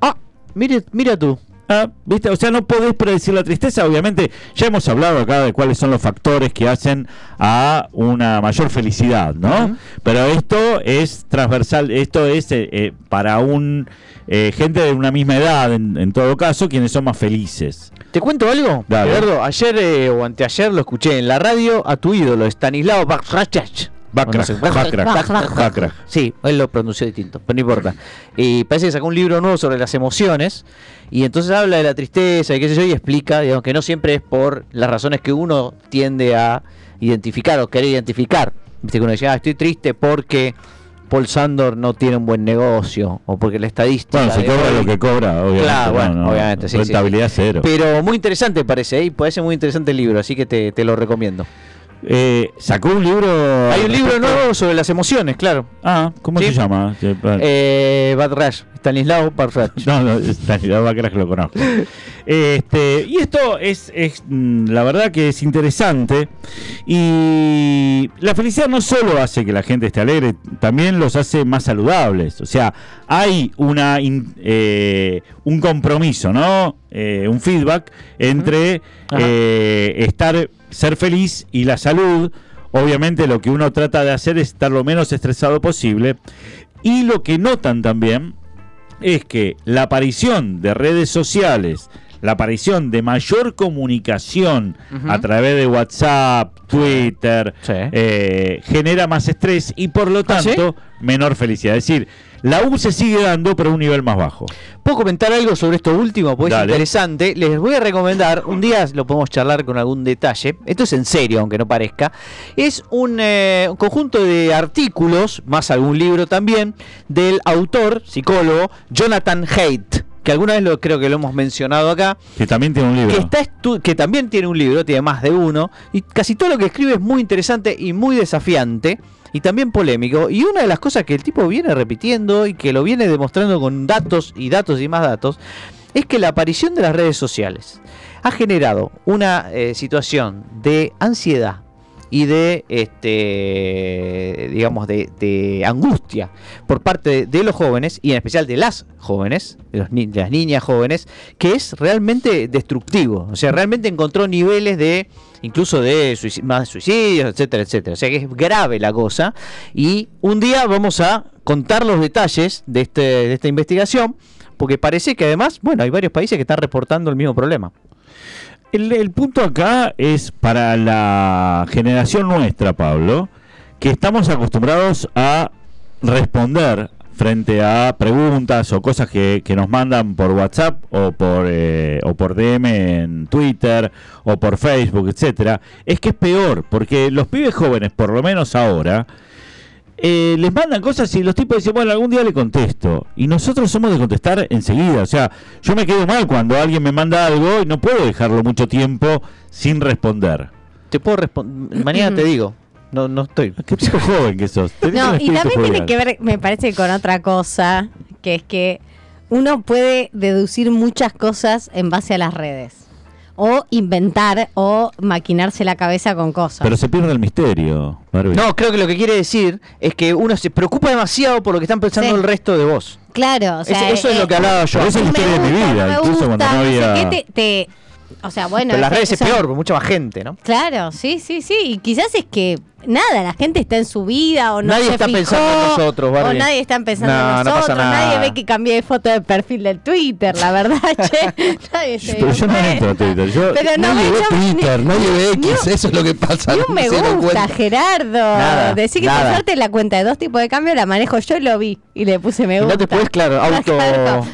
Ah, mire, mira tú. Ah, ¿viste? O sea, no podés predecir la tristeza. Obviamente, ya hemos hablado acá de cuáles son los factores que hacen a una mayor felicidad, ¿no? Pero esto es transversal, esto es eh, eh, para un eh, gente de una misma edad, en, en todo caso, quienes son más felices. ¿Te cuento algo? Dale. Ayer eh, o anteayer lo escuché en la radio a tu ídolo, Stanislao Bakrachach. Backrack. Backrack. Sí, él lo pronunció distinto, pero no importa. Y parece que sacó un libro nuevo sobre las emociones y entonces habla de la tristeza y qué sé yo y explica, digamos, que no siempre es por las razones que uno tiende a identificar o querer identificar. Viste que uno dice, ah, estoy triste porque Paul Sandor no tiene un buen negocio o porque la estadística... Bueno, se cobra hoy- lo que cobra, obviamente. Claro, no, bueno, no, obviamente, sí, sí. Rentabilidad cero. Pero muy interesante parece, ¿eh? y parece muy interesante el libro, así que te, te lo recomiendo. Eh, sacó un libro. Hay un libro nuevo sobre las emociones, claro. Ah, ¿cómo Sí. se llama? Eh, Bad Rush. Stanislao Parfait. No, no, Stanislao que lo conozco. Este, y esto es, es, mm, la verdad que es interesante. Y la felicidad no solo hace que la gente esté alegre, también los hace más saludables. O sea, hay una in- eh, un compromiso, ¿no? Eh, un feedback entre estar, ser feliz y la salud. Obviamente lo que uno trata de hacer es estar lo menos estresado posible. Y lo que notan también es que la aparición de redes sociales, la aparición de mayor comunicación a través de WhatsApp, Twitter, Sí. eh, genera más estrés y por lo ¿Ah, sí? tanto menor felicidad. Es decir, la U se sigue dando pero a un nivel más bajo. ¿Puedo comentar algo sobre esto último? Porque es interesante. Les voy a recomendar, un día lo podemos charlar con algún detalle. Esto es en serio, aunque no parezca. Es un, eh, un conjunto de artículos, más algún libro también, del autor, psicólogo, Jonathan Haidt. Que alguna vez lo creo que lo hemos mencionado acá. Que también tiene un libro. Que, está estu- que también tiene un libro, tiene más de uno. Y casi todo lo que escribe es muy interesante y muy desafiante. Y también polémico. Y una de las cosas que el tipo viene repitiendo y que lo viene demostrando con datos y datos y más datos. Es que la aparición de las redes sociales ha generado una eh, situación de ansiedad y de este digamos de, angustia por parte de, los jóvenes y en especial de las jóvenes de, los de las niñas jóvenes que es realmente destructivo. O sea realmente encontró niveles de incluso de suici- más suicidios etcétera etcétera. O sea que es grave la cosa. Y un día vamos a contar los detalles de este de esta investigación porque parece que además bueno hay varios países que están reportando el mismo problema El, punto acá es para la generación nuestra, Pablo, que estamos acostumbrados a responder frente a preguntas o cosas que, que nos mandan por WhatsApp o por eh, o por DM en Twitter o por Facebook, etcétera, es que es peor, porque los pibes jóvenes, por lo menos ahora, eh, les mandan cosas y los tipos dicen, bueno, algún día le contesto. Y nosotros somos de contestar enseguida. O sea, yo me quedo mal cuando alguien me manda algo y no puedo dejarlo mucho tiempo sin responder. te puedo responder mañana te digo no no estoy Qué chico joven que sos. Tenés No, y también tiene que ver, me parece, con otra cosa, que es que uno puede deducir muchas cosas en base a las redes. O inventar o maquinarse la cabeza con cosas. Pero se pierde el misterio, Barbie. No, creo que lo que quiere decir es que uno se preocupa demasiado por lo que están pensando Sí. el resto de vos. claro, o sea, Eso- eso es eh, lo que hablaba yo. Esa es la me historia de mi vida, incluso cuando no sé había... qué, te, te- o sea, bueno. Pero las redes es peor, porque mucha más gente, ¿no? Claro, sí, sí, sí. Y quizás es que nada, la gente está en su vida o no Nadie se está fijó, pensando en nosotros, O Barbie. nadie está pensando No, en no pasa nosotros. nadie nada. ve que cambié de foto de perfil del Twitter, la verdad, che. Nadie se Pero yo no entro a Twitter. Yo, Pero no nadie ve yo- Twitter, ni- nadie ve X, un- eso es lo que pasa. Ni no un me se gusta. Gerardo. Nada, Decí que nada. por suerte la cuenta de dos tipos de cambio la manejo yo y lo vi. Y le puse me Y no gusta. te puedes, claro, auto-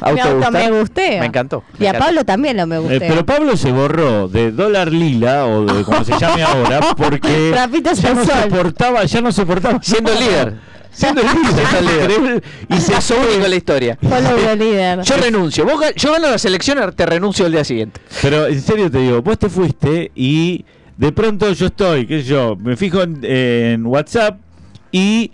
auto me gusteo. Me encantó, me Y a encantó. Pablo también lo me Eh, gusteo. pero Pablo se borró de dólar lila o de como se llame ahora porque Trapito ya no soportaba, ya no soportaba Siendo el líder. siendo el líder, y se único en la historia. Yo renuncio. Vos yo gano las elecciones, te renuncio el día siguiente. Pero en serio te digo, vos te fuiste y de pronto yo estoy, qué sé yo, me fijo en, en WhatsApp y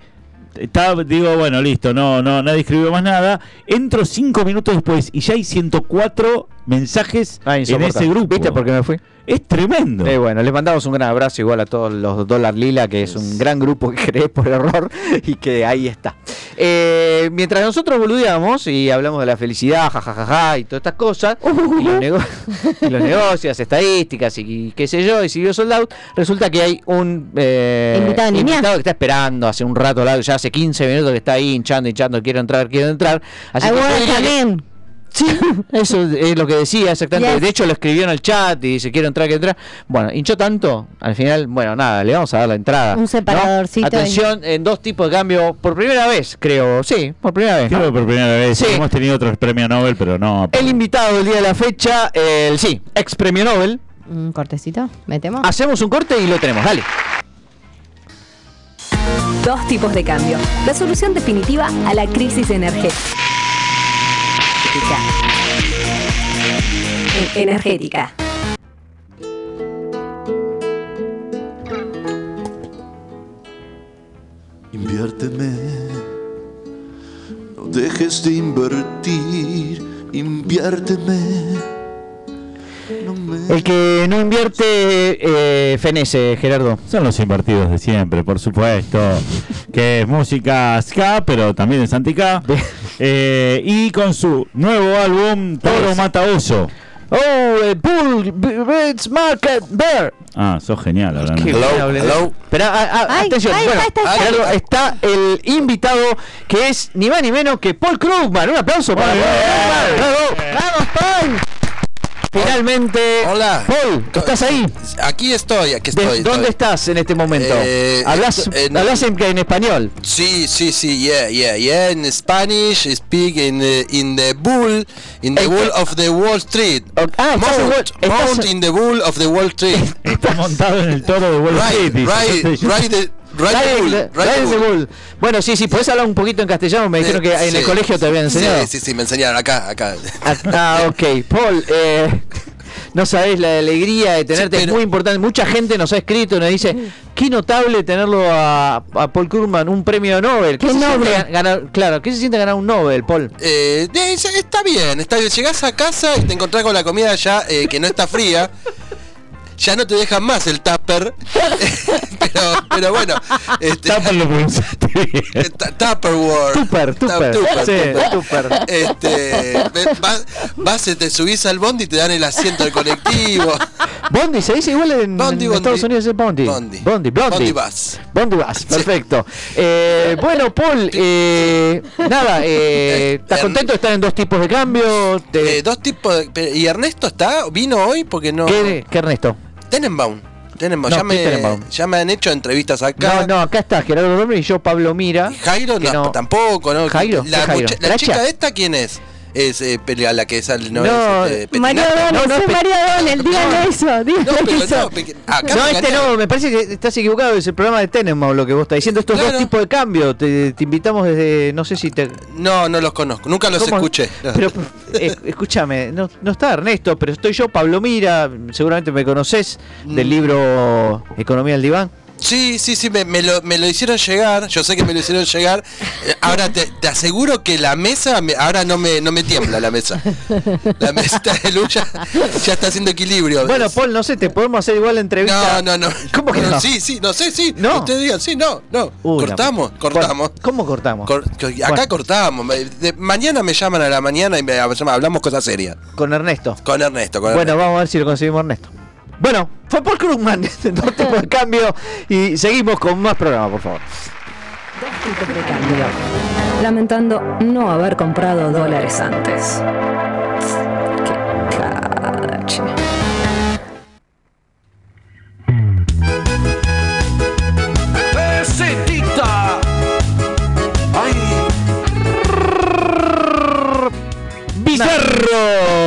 está, digo, bueno, listo, no, no, nadie escribió más nada. Entro cinco minutos después y ya hay 104 mensajes Ah, en ese grupo. ¿Viste por qué me fui? Es tremendo. Eh, bueno, les mandamos un gran abrazo igual a todos los Dólar Lila, que es un gran grupo que creé por error y que ahí está. Eh, mientras nosotros boludeamos y hablamos de la felicidad, jajajaja, y todas estas cosas, y, los nego- y los negocios, estadísticas y, qué sé yo, y siguió Sold Out, resulta que hay un eh, Invitado invitado que está esperando hace un rato ya hace 15 minutos que está ahí hinchando, hinchando, quiero entrar, quiero entrar. Así que Sí, eso es lo que decía exactamente. Yes. De hecho, lo escribió en el chat y dice: Quiero entrar, quiero entrar. Bueno, hinchó tanto. Al final, bueno, nada, le vamos a dar la entrada. Un ¿no? separadorcito Atención, en dos tipos de cambio. Por primera vez, creo. Sí, por primera vez. ¿no? Creo que por primera vez Sí. hemos tenido otros premios Nobel, pero no. El invitado del día de la fecha, el sí, ex premio Nobel. Un cortecito, metemos. Hacemos un corte y lo tenemos. Dale. Dos tipos de cambio. La solución definitiva a la crisis energética. Energética. Inviérteme, no dejes de invertir, inviérteme. No me El que no invierte, eh, fenece, Gerardo. Son los invertidos de siempre, por supuesto. que es música ska, pero también es anti-K. Eh, y con su nuevo álbum, Toro Mata Oso. Oh, eh, Bull, Beats Market Bear. Ah, sos genial, hablando. Qué Hello, hello. Pero, ah, ah, Ay, atención, ay, bueno, está, está, está. El invitado que es ni más ni menos que Paul Krugman. Un aplauso para Paul. Krugman. ¡Vamos, Paul! Finalmente, Hola. Paul, ¿estás ahí? Aquí estoy, aquí ¿De- estoy. ¿Dónde estoy. estás en este momento? Eh, ¿Hablas, hablas en, en español? Sí, sí, sí, yeah, yeah, yeah. In Spanish, speak in the, in the bull, in the bull of the Wall Street. Ah, estás en Mount, estás- Mount in the bull of the Wall Street. Está montado en el toro de Wall Street. right, right, right the bull. Bueno, sí, sí, podés hablar un poquito en castellano. Me dijeron que en el sí. colegio te habían enseñado. Sí, sí, sí, me enseñaron acá, acá. Ah, ah, ok. Paul, eh, no sabés la alegría de tenerte, Sí, pero- es muy importante. Mucha gente nos ha escrito, nos dice, qué notable tenerlo a, a Paul Krugman, un premio Nobel. Qué se siente noble. gan- ganar- claro, ¿qué se siente ganar un Nobel, Paul? Eh, eh, está bien, está bien. Llegás a casa y te encontrás con la comida ya eh, que no está fría. Ya no te dejan más el tupper. pero, pero bueno. Este, Tupper lo pronunciaste bien. Tupperware. Tupper, tupper. Tupper, Sí, tupper. tupper. Este, vas, vas, te subís al bondi y te dan el asiento del colectivo. Bondi, se dice igual en, Bondi, en bondi. Estados Unidos es Bondi. Bondi. Bondi, Bondi. Bondi bus. Bondi bus, perfecto. Eh, bueno, Paul, eh, nada, eh, ¿estás Eh, contento de estar en dos tipos de cambio? Te- Eh, dos tipos de- ¿Y Ernesto está? ¿Vino hoy? Porque no. ¿Qué, qué Ernesto? Tenenbaum. Tenenbaum. No, ya, ¿qué me, Tenenbaum? ya me han hecho entrevistas acá. No, no, acá está Gerardo Romero y yo, Pablo Mira. Y Jairo no, tampoco, ¿no? Jairo, la, ¿qué Jairo? la chica esta quién es? Es eh, pelea- la que sale, no, No, es, este, María Petinato. O'Donnell, no, no, soy pe- María O'Donnell, díganle eso, díganle No, pero eso. no, No, me este no, me parece que estás equivocado, es el programa de Tenenbaum lo que vos estás diciendo. Estos Claro. dos tipos de cambio, te, te invitamos desde, no sé si te... No, no los conozco, nunca los ¿Cómo? escuché. Pero, eh, escúchame, no, no está Ernesto, pero estoy yo, Pablo Mira, seguramente me conoces del Mm. libro Economía al Diván. Sí, sí, sí, me, me lo, me lo hicieron llegar, yo sé que me lo hicieron llegar. Eh, Ahora te, te aseguro que la mesa, me- ahora no me, no me tiembla la mesa. La mesa de lucha ya está haciendo equilibrio. Bueno, Paul, no sé, te podemos hacer igual la entrevista. No, no, no. ¿Cómo que No, no? Sí, sí, no sé, sí. No. Ustedes digan, sí, no, no. Uy, cortamos, cortamos. Bueno, ¿Cómo cortamos? Cor- co- acá Bueno. cortamos. De- mañana me llaman a la mañana y me hablamos cosas serias. Con Ernesto. Con Ernesto, con Bueno, Ernesto. vamos a ver si lo conseguimos Ernesto. Bueno, fue Paul Krugman, dos tipos de cambio y seguimos con más programa, por favor. Dos tipos de cambio. Lamentando no haber comprado dólares antes. Qué cache. ¡Bizarro!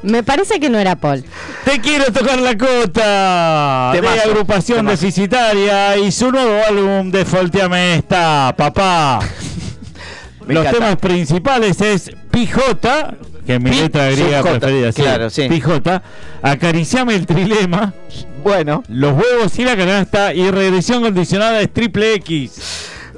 Me parece que no era Paul. Te quiero tocar la cota de Temazo, agrupación temazo. deficitaria y su nuevo álbum de Folteame esta, papá. Los encanta. temas principales es Pijota, que es mi Pi- letra griega subjota, preferida, sí, claro, sí. Pijota, Acariciame el trilema, Bueno, Los huevos y la canasta y regresión condicionada es triple X.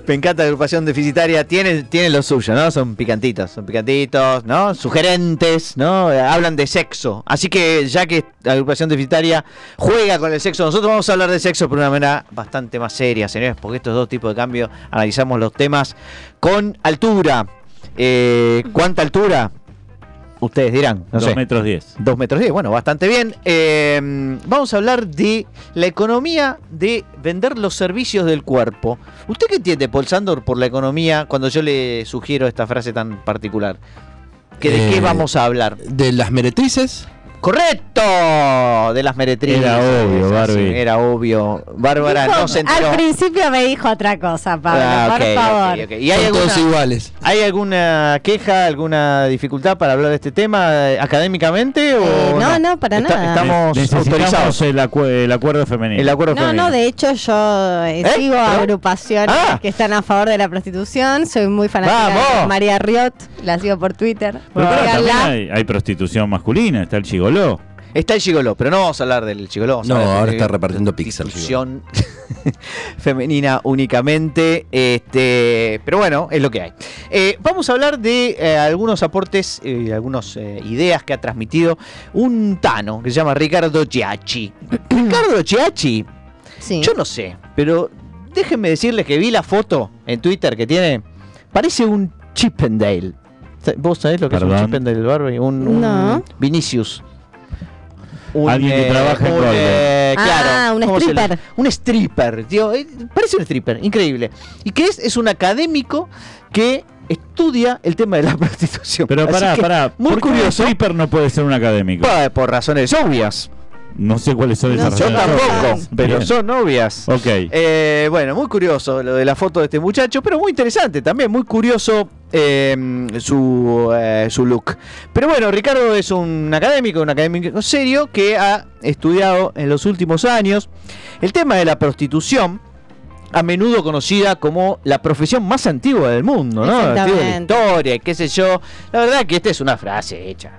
me encanta la agrupación deficitaria, tiene, tiene lo suyo, ¿no? Son picantitos, son picantitos, ¿no? Sugerentes, ¿no? Hablan de sexo. Así que ya que la agrupación deficitaria juega con el sexo, nosotros vamos a hablar de sexo por una manera bastante más seria, señores, porque estos dos tipos de cambio analizamos los temas con altura. Eh, ¿Cuánta altura? Ustedes dirán, no Dos sé. metros 10. 2 metros 10, bueno, bastante bien. Eh, vamos a hablar de la economía de vender los servicios del cuerpo. ¿Usted qué entiende, Paul Sandor, por la economía cuando yo le sugiero esta frase tan particular? ¿Que ¿De qué Eh, vamos a hablar? De las meretrices. ¡Correcto! De las meretrices. Era obvio, Barbie. Era obvio. Bárbara Dijo- no se enteró. al principio me dijo otra cosa, Pablo, Ah, por favor. ok, ok. ¿Y hay Son alguna, todos iguales. ¿Hay alguna queja, alguna dificultad para hablar de este tema eh, académicamente? O Eh, no, no, para Está- nada. Estamos Necesitamos autorizados. el, acu- el acuerdo femenino. El acuerdo No, femenino. no, de hecho yo eh, ¿Eh? sigo agrupaciones Ah. que están a favor de la prostitución, soy muy fanática ¡Vamos! de María Riot, la sigo por Twitter. Pero también hay, hay prostitución masculina, está el Está el gigoló, pero no vamos a hablar del gigoló. No, ahora está repartiendo pizza el prostitución femenina únicamente. Este, pero bueno, es lo que hay. Eh, vamos a hablar de eh, algunos aportes y algunas eh, ideas que ha transmitido un tano que se llama Ricardo Chiachi. Ricardo Chiachi, Sí. yo no sé, pero déjenme decirles que vi la foto en Twitter que tiene. Parece un Chippendale. ¿Vos sabés lo que es Perdón. un Chippendale Barbie? Un, un No. Vinicius. Alguien que trabaja en Golden. eh, Ah, claro, un ¿cómo se stripper. Un stripper, tío. eh, Parece un stripper, increíble. ¿Y qué es? Es un académico que estudia el tema de la prostitución. Pero Así pará, pará. Muy ¿Por qué un curioso. stripper no puede ser un académico? Por razones obvias. No sé cuáles son No esas sé. Yo tampoco, pero Bien. son obvias. Ok. Eh, bueno, muy curioso lo de la foto de este muchacho, pero muy interesante también, muy curioso eh, su, eh, su look. Pero bueno, Ricardo es un académico, un académico serio que ha estudiado en los últimos años el tema de la prostitución. A menudo conocida como la profesión más antigua del mundo, ¿no? Antigua de la historia, y qué sé yo. La verdad que esta es una frase hecha,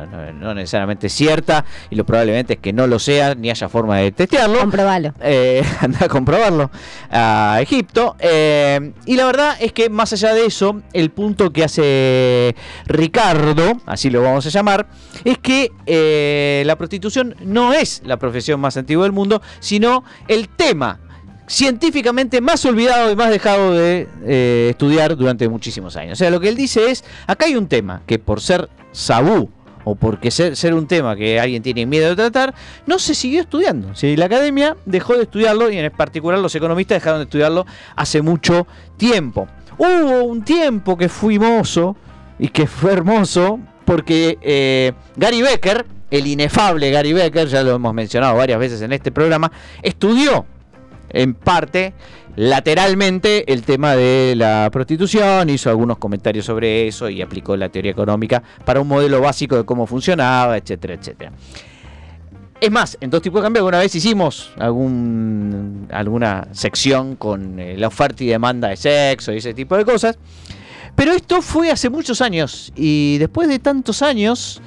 no, no- no necesariamente cierta, y lo probablemente es que no lo sea, ni haya forma de testearlo Comprobalo. eh, anda a comprobarlo a Egipto. eh, y la verdad es que más allá de eso, el punto que hace Ricardo, así lo vamos a llamar, es que eh, la prostitución no es la profesión más antigua del mundo, sino el tema científicamente más olvidado y más dejado de eh, estudiar durante muchísimos años. O sea, lo que él dice es, acá hay un tema que por ser sabú o porque ser, un tema que alguien tiene miedo de tratar, no se siguió estudiando. Si la academia dejó de estudiarlo y en particular los economistas dejaron de estudiarlo hace mucho tiempo. Hubo un tiempo que mozo y que fue hermoso porque eh, Gary Becker, el inefable Gary Becker, ya lo hemos mencionado varias veces en este programa, estudió en parte lateralmente el tema de la prostitución, hizo algunos comentarios sobre eso y aplicó la teoría económica para un modelo básico de cómo funcionaba, etcétera, etcétera. Es más, en dos tipos de cambio alguna vez hicimos algún, alguna sección con eh, la oferta y demanda de sexo y ese tipo de cosas. Pero esto fue hace muchos años y después de tantos años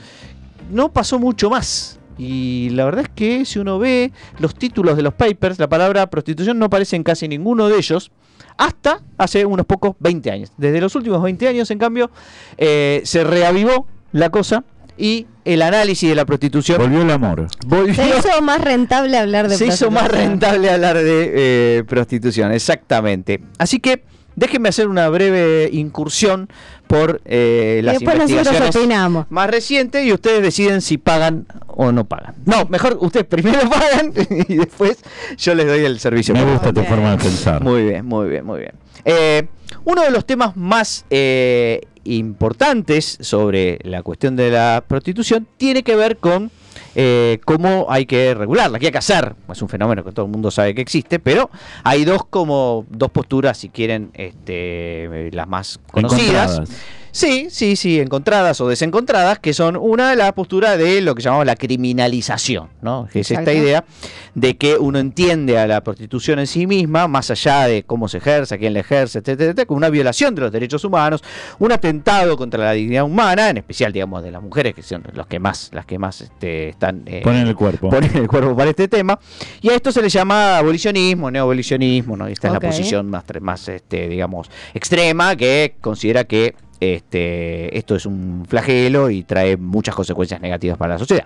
no pasó mucho más. Y la verdad es que si uno ve los títulos de los papers, la palabra prostitución no aparece en casi ninguno de ellos. Hasta hace unos pocos 20 años. Desde los últimos 20 años, en cambio, eh, se reavivó la cosa y el análisis de la prostitución Volvió el amor. volvió Se hizo más rentable hablar de se hizo más rentable hablar de eh, prostitución, exactamente. Así que déjenme hacer una breve incursión por eh, las después nosotros investigaciones más recientes y ustedes deciden si pagan o no pagan. No, mejor ustedes primero pagan y después yo les doy el servicio. Me gusta tu forma de pensar. muy bien, muy bien, muy bien. Eh, uno de los temas más eh, importantes sobre la cuestión de la prostitución tiene que ver con eh, cómo hay que regularla, qué hay que hacer. Es un fenómeno que todo el mundo sabe que existe, pero hay dos como dos posturas, si quieren, este, las más conocidas. Sí, sí, sí, encontradas o desencontradas, que son una de la postura de lo que llamamos la criminalización, ¿no? Que es esta idea de que uno entiende a la prostitución en sí misma, más allá de cómo se ejerce, a quién la ejerce, etcétera, etcétera, como una violación de los derechos humanos, un atentado contra la dignidad humana, en especial, digamos, de las mujeres, que son los que más, las que más este, están eh, Ponen el cuerpo. ponen el cuerpo para este tema. Y a esto se le llama abolicionismo, neoabolicionismo, ¿no? Y esta es la posición más, tre- más este, digamos, extrema que considera que este, esto es un flagelo y trae muchas consecuencias negativas para la sociedad.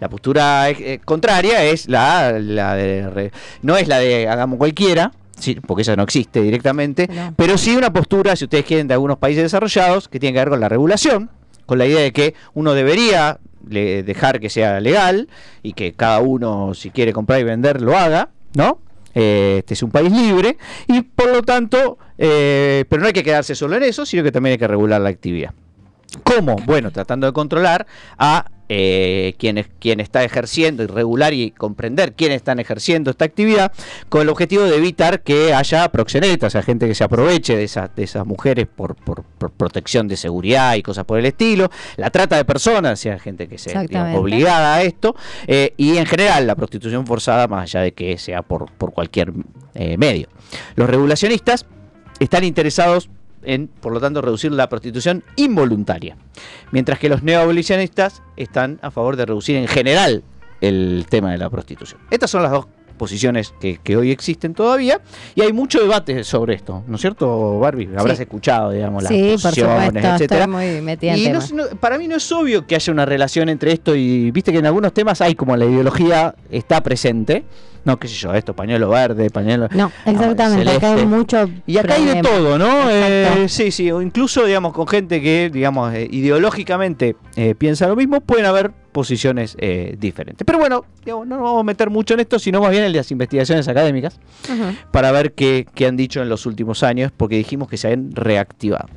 La postura eh, contraria es la, la de no es la de hagamos cualquiera, sí, porque esa no existe directamente, No. pero sí una postura, si ustedes quieren, de algunos países desarrollados que tiene que ver con la regulación, con la idea de que uno debería le- dejar que sea legal y que cada uno, si quiere comprar y vender, lo haga, ¿no? Este es un país libre y por lo tanto, eh, pero no hay que quedarse solo en eso, sino que también hay que regular la actividad. ¿Cómo? Bueno, tratando de controlar a eh, quien, es- quien está ejerciendo y regular y comprender quiénes están ejerciendo esta actividad con el objetivo de evitar que haya proxenetas, o sea, gente que se aproveche de esas, de esas mujeres por, por- por protección de seguridad y cosas por el estilo, la trata de personas, o sea, gente que digamos, Exactamente. obligada a esto, eh, y en general la prostitución forzada, más allá de que sea por, por cualquier eh, medio. Los regulacionistas están interesados en, por lo tanto, reducir la prostitución involuntaria. Mientras que los neoabolicionistas están a favor de reducir en general el tema de la prostitución. Estas son las dos posiciones que, que hoy existen todavía y hay mucho debate sobre esto, ¿no es cierto, Barbie? Habrás Sí. escuchado, digamos, las Sí, posiciones, etcétera. muy Y no- para mí no es obvio que haya una relación entre esto y viste que en algunos temas hay como la ideología está presente. No, qué sé yo, esto, pañuelo verde, pañuelo. No, exactamente, acá hay mucho Y acá hay de todo, ¿no? Eh, sí, sí, o incluso, digamos, con gente que, digamos, eh, ideológicamente eh, piensa lo mismo, pueden haber posiciones diferentes. Pero bueno, digamos, no nos vamos a meter mucho en esto, sino más bien en las investigaciones académicas para ver qué, qué han dicho en los últimos años, porque dijimos que se han reactivado.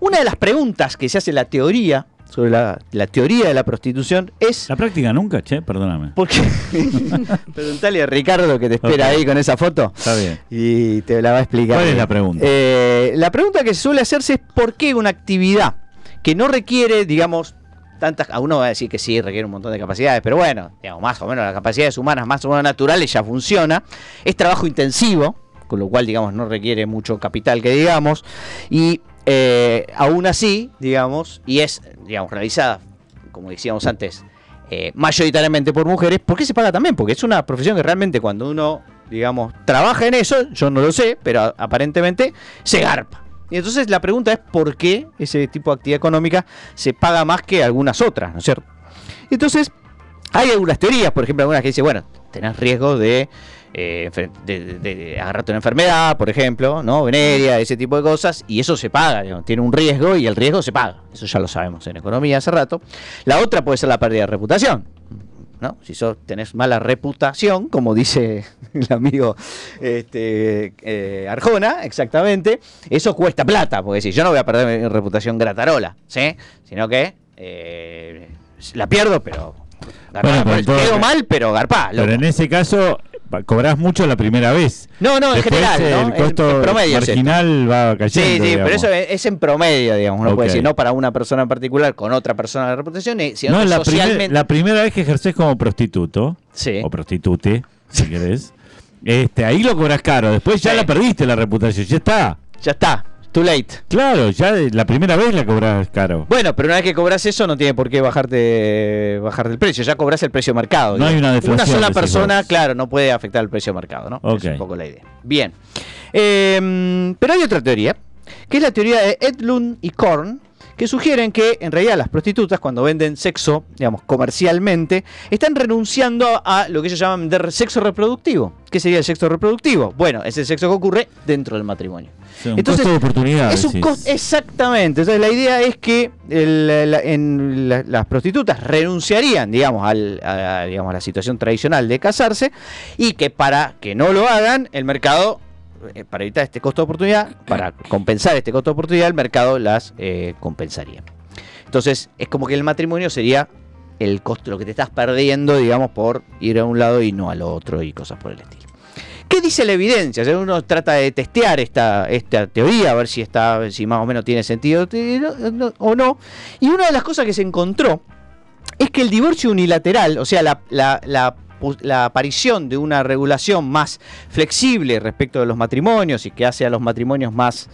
Una de las preguntas que se hace en la teoría, sobre la, la teoría de la prostitución, es... La práctica nunca, che, perdóname. ¿Por qué? Preguntale a Ricardo que te espera ahí con esa foto Está bien. y te la va a explicar. ¿Cuál es la pregunta? Eh, la pregunta que se suele hacerse es por qué una actividad que no requiere, digamos, tantas... A uno va a decir que sí, requiere un montón de capacidades, pero bueno, digamos, más o menos las capacidades humanas más o menos naturales ya funciona. Es trabajo intensivo, con lo cual, digamos, no requiere mucho capital que digamos. Y eh, aún así, digamos, y es, digamos, realizada, como decíamos antes, eh, mayoritariamente por mujeres, ¿por qué se paga también? Porque es una profesión que realmente cuando uno, digamos, trabaja en eso, yo no lo sé, pero aparentemente se garpa. Y entonces la pregunta es por qué ese tipo de actividad económica se paga más que algunas otras, ¿no es cierto? Entonces, hay algunas teorías, por ejemplo, algunas que dicen, bueno, tenés riesgo de, eh, de, de- de agarrarte una enfermedad, por ejemplo, ¿no? Veneria, ese tipo de cosas, y eso se paga, digamos, tiene un riesgo y el riesgo se paga. Eso ya lo sabemos en economía hace rato. La otra puede ser la pérdida de reputación. ¿no? Si sos, tenés mala reputación, como dice el amigo este, eh, Arjona, exactamente, eso cuesta plata, porque si yo no voy a perder mi reputación gratarola, ¿sí? Sino que eh, la pierdo, pero garpá, Bueno, pero pues, quedo mal, pero garpá. loco. Pero en ese caso, cobrás mucho la primera vez. No, no, en general, ¿no? el costo promedio es marginal va Sí, cayendo. sí, pero digamos. eso es, es en promedio, digamos. Uno puede decir, no para una persona en particular con otra persona de reputación, sino No, la, primer- la primera vez que ejerces como prostituto, Sí. o prostitute, si querés, este, ahí lo cobras caro. Después ya Sí. la perdiste la reputación, ya está. Ya está, too late. Claro, ya la primera vez la cobras caro. Bueno, pero una vez que cobras eso no tiene por qué bajarte bajarte el precio, ya cobras el precio de mercado. No hay una deflación, sola decís persona, claro, no puede afectar el precio de mercado, ¿no? Ok. Es un poco la idea. Bien. Eh, pero hay otra teoría, que es la teoría de Edlund y Korn, que sugieren que en realidad las prostitutas cuando venden sexo, digamos, comercialmente, están renunciando a lo que ellos llaman de sexo reproductivo. ¿Qué sería el sexo reproductivo? Bueno, es el sexo que ocurre dentro del matrimonio. Un Entonces, costo de oportunidad. Es un decís. costo, exactamente. Entonces la idea es que el- la- en la- las prostitutas renunciarían, digamos, al- a, digamos, a la situación tradicional de casarse y que para que no lo hagan, el mercado, para evitar este costo de oportunidad, para compensar este costo de oportunidad, el mercado las eh, compensaría. Entonces es como que el matrimonio sería el costo, lo que te estás perdiendo, digamos, por ir a un lado y no al otro y cosas por el estilo. ¿Qué dice la evidencia? O sea, uno trata de testear esta, esta teoría, a ver si está, si más o menos tiene sentido eh, o no. Y una de las cosas que se encontró es que el divorcio unilateral, o sea, la, la aparición de una regulación más flexible respecto de los matrimonios y que hace a los matrimonios más,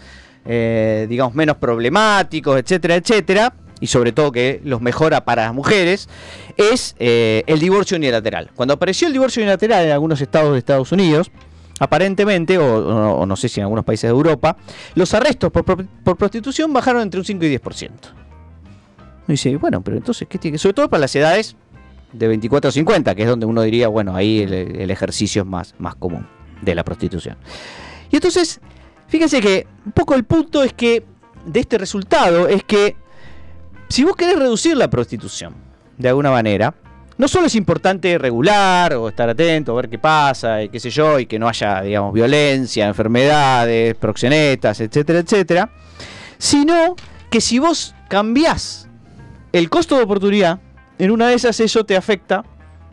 eh, digamos, menos problemáticos, etcétera, etcétera, y sobre todo que los mejora para las mujeres, es eh, el divorcio unilateral. Cuando apareció el divorcio unilateral en algunos estados de Estados Unidos, aparentemente, o, no sé si en algunos países de Europa, los arrestos por, por prostitución bajaron entre un 5 y 10%. Y dice, bueno, pero entonces, ¿qué tiene? Sobre todo para las edades de 24 a 50, que es donde uno diría, bueno, ahí el, ejercicio es más, más común de la prostitución. Y entonces, fíjense que un poco el punto es que de este resultado es que si vos querés reducir la prostitución de alguna manera, no solo es importante regular o estar atento, ver qué pasa y qué sé yo, y que no haya, digamos, violencia, enfermedades, proxenetas, etcétera, etcétera, sino que si vos cambiás el costo de oportunidad, en una de esas eso te afecta,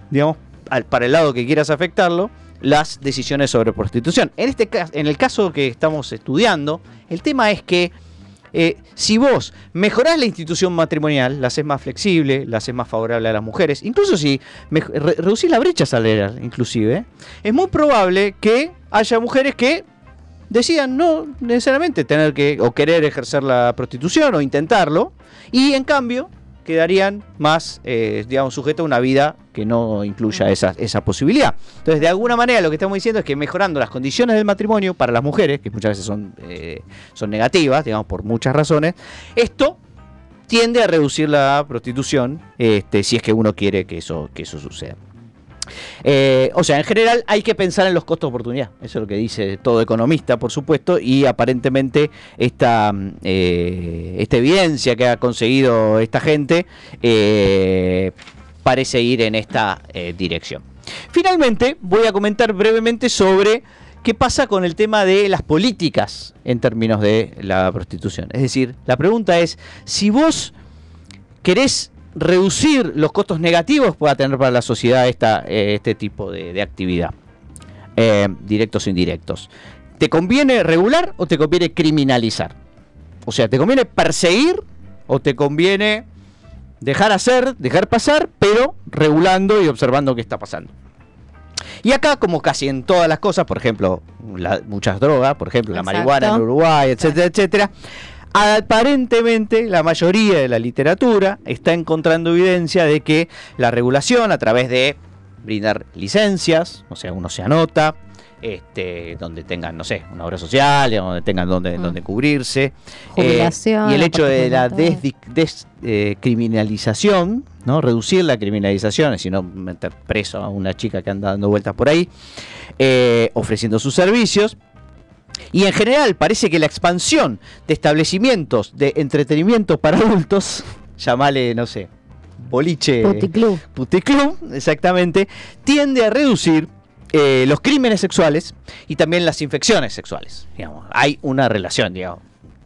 digamos, para el lado que quieras afectarlo, las decisiones sobre prostitución. En, este, en el caso que estamos estudiando, el tema es que eh, si vos mejorás la institución matrimonial, la haces más flexible, la haces más favorable a las mujeres, incluso si re- reducís la brecha salarial, inclusive, es muy probable que haya mujeres que decidan no necesariamente tener que o querer ejercer la prostitución o intentarlo y en cambio quedarían más, eh, digamos, sujetos a una vida que no incluya esa, esa posibilidad. Entonces, de alguna manera, lo que estamos diciendo es que mejorando las condiciones del matrimonio para las mujeres, que muchas veces son, eh, son negativas, digamos, por muchas razones, esto tiende a reducir la prostitución este, si es que uno quiere que eso, que eso suceda. Eh, o sea, en general hay que pensar en los costos de oportunidad. Eso es lo que dice todo economista, por supuesto, y aparentemente esta, mm, eh, esta evidencia que ha conseguido esta gente eh, parece ir en esta dirección. Finalmente, voy a comentar brevemente sobre qué pasa con el tema de las políticas en términos de la prostitución. Es decir, la pregunta es, si vos querés reducir los costos negativos que pueda tener para la sociedad esta, eh, este tipo de, de actividad, eh, directos o indirectos. ¿Te conviene regular o te conviene criminalizar? O sea, ¿te conviene perseguir o te conviene dejar hacer, dejar pasar, pero regulando y observando qué está pasando? Y acá, como casi en todas las cosas, por ejemplo, la- muchas drogas, por ejemplo, la marihuana en Uruguay, etcétera, etcétera, aparentemente la mayoría de la literatura está encontrando evidencia de que la regulación a través de brindar licencias, o sea, uno se anota, este, donde tengan, no sé, una obra social, donde tengan donde, Mm. donde cubrirse. Jubilación, eh, y el hecho de la descriminalización, ¿no? Reducir la criminalización, sino meter preso a una chica que anda dando vueltas por ahí, eh, ofreciendo sus servicios. Y en general parece que la expansión de establecimientos de entretenimiento para adultos, llamale, no sé, boliche, Puticlub. puticlub, exactamente, tiende a reducir eh, los crímenes sexuales y también las infecciones sexuales. Digamos. Hay una relación, digamos.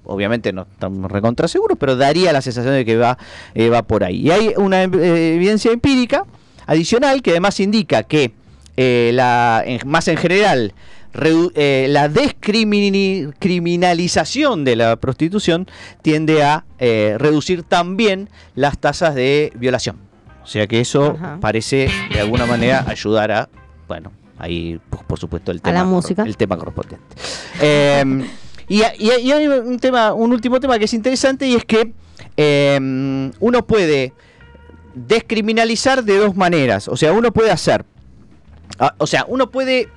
Obviamente no estamos recontra seguros, pero daría la sensación de que va, eh, va por ahí. Y hay una eh, evidencia empírica adicional que además indica que la, en- más en general eh, la descriminalización de la prostitución tiende a eh, reducir también las tasas de violación. O sea que eso Ajá. parece de alguna manera ayudar a, bueno, ahí pues, por supuesto el tema, música. el tema correspondiente. Eh, y, y- y hay un tema, un último tema que es interesante y es que eh, uno puede descriminalizar de dos maneras. O sea, uno puede hacer, ah, o sea, uno puede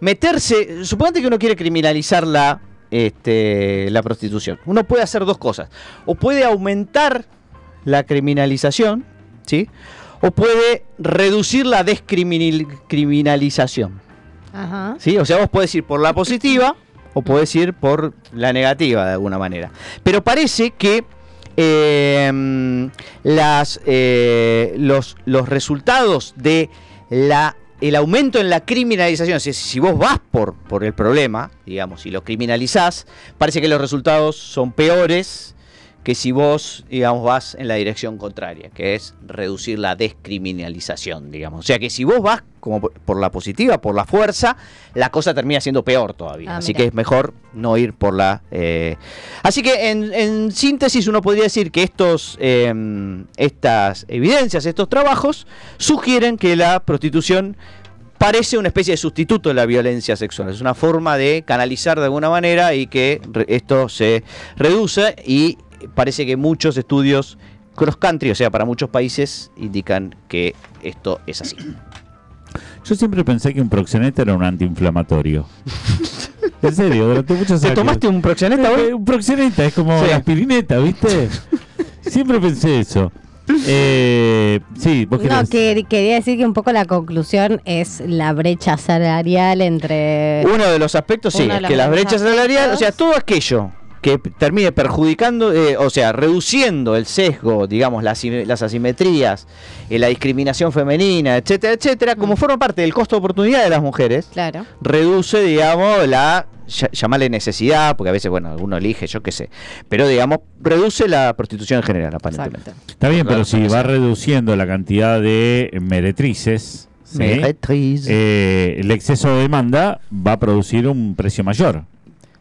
meterse, suponete que uno quiere criminalizar la, este, la prostitución. Uno puede hacer dos cosas. O puede aumentar la criminalización, ¿sí? O puede reducir la descriminalización. Ajá. ¿sí? O sea, vos podés ir por la positiva o podés ir por la negativa de alguna manera. Pero parece que eh, las, eh, los, los resultados de la el aumento en la criminalización, si, si vos vas por, por el problema, digamos, y lo criminalizás, parece que los resultados son peores que si vos, digamos, vas en la dirección contraria, que es reducir la descriminalización, digamos. O sea que si vos vas como por- la positiva, por la fuerza, la cosa termina siendo peor todavía. Ah, Así que es mejor no ir por la... eh, Así que en, en síntesis uno podría decir que estos, eh, estas evidencias, estos trabajos, sugieren que la prostitución parece una especie de sustituto de la violencia sexual. Es una forma de canalizar de alguna manera y que esto se reduce y parece que muchos estudios cross country, o sea, para muchos países, indican que esto es así. Yo siempre pensé que un proxeneta era un antiinflamatorio. en serio, durante muchos ¿Te años. tomaste un proxeneta hoy? Eh, Un proxeneta, es como Sí. la aspirineta, ¿viste? siempre pensé eso. Eh, sí, vos No, que, quería decir que un poco la conclusión es la brecha salarial entre... Uno de los aspectos, sí, es que las grandes brechas salariales, o sea, todo aquello que termine perjudicando, eh, o sea, reduciendo el sesgo, digamos, las, las asimetrías, eh, la discriminación femenina, etcétera, etcétera, como forma parte del costo de oportunidad de las mujeres, Claro. reduce, digamos, la, ll- llamarle necesidad, porque a veces, bueno, alguno elige, yo qué sé, pero, digamos, reduce la prostitución en general, aparentemente. Exacto. Está bien, pero si va reduciendo la cantidad de meretrices, ¿sí? Meretriz. Eh, el exceso de demanda va a producir un precio mayor.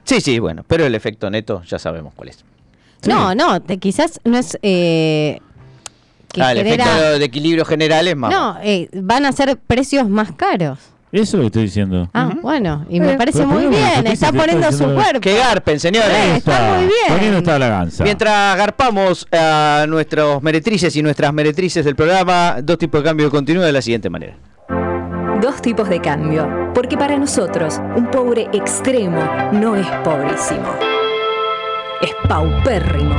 Sí, sí, bueno, pero el efecto neto ya sabemos cuál es. No, no, te- quizás no es... eh, que Ah, el genera- efecto de equilibrio general es más. No, eh, van a ser precios más caros. Eso es lo que estoy diciendo. Ah, bueno, y me Eh, parece pero muy bien. Está poniendo está su cuerpo. Que garpen, señores. Eh, está muy bien. Poniendo esta balanza. Mientras garpamos a nuestros meretrices y nuestras meretrices del programa, dos tipos de cambio continúa de la siguiente manera. Dos tipos de cambio. Porque para nosotros, un pobre extremo no es pobrísimo. Es paupérrimo.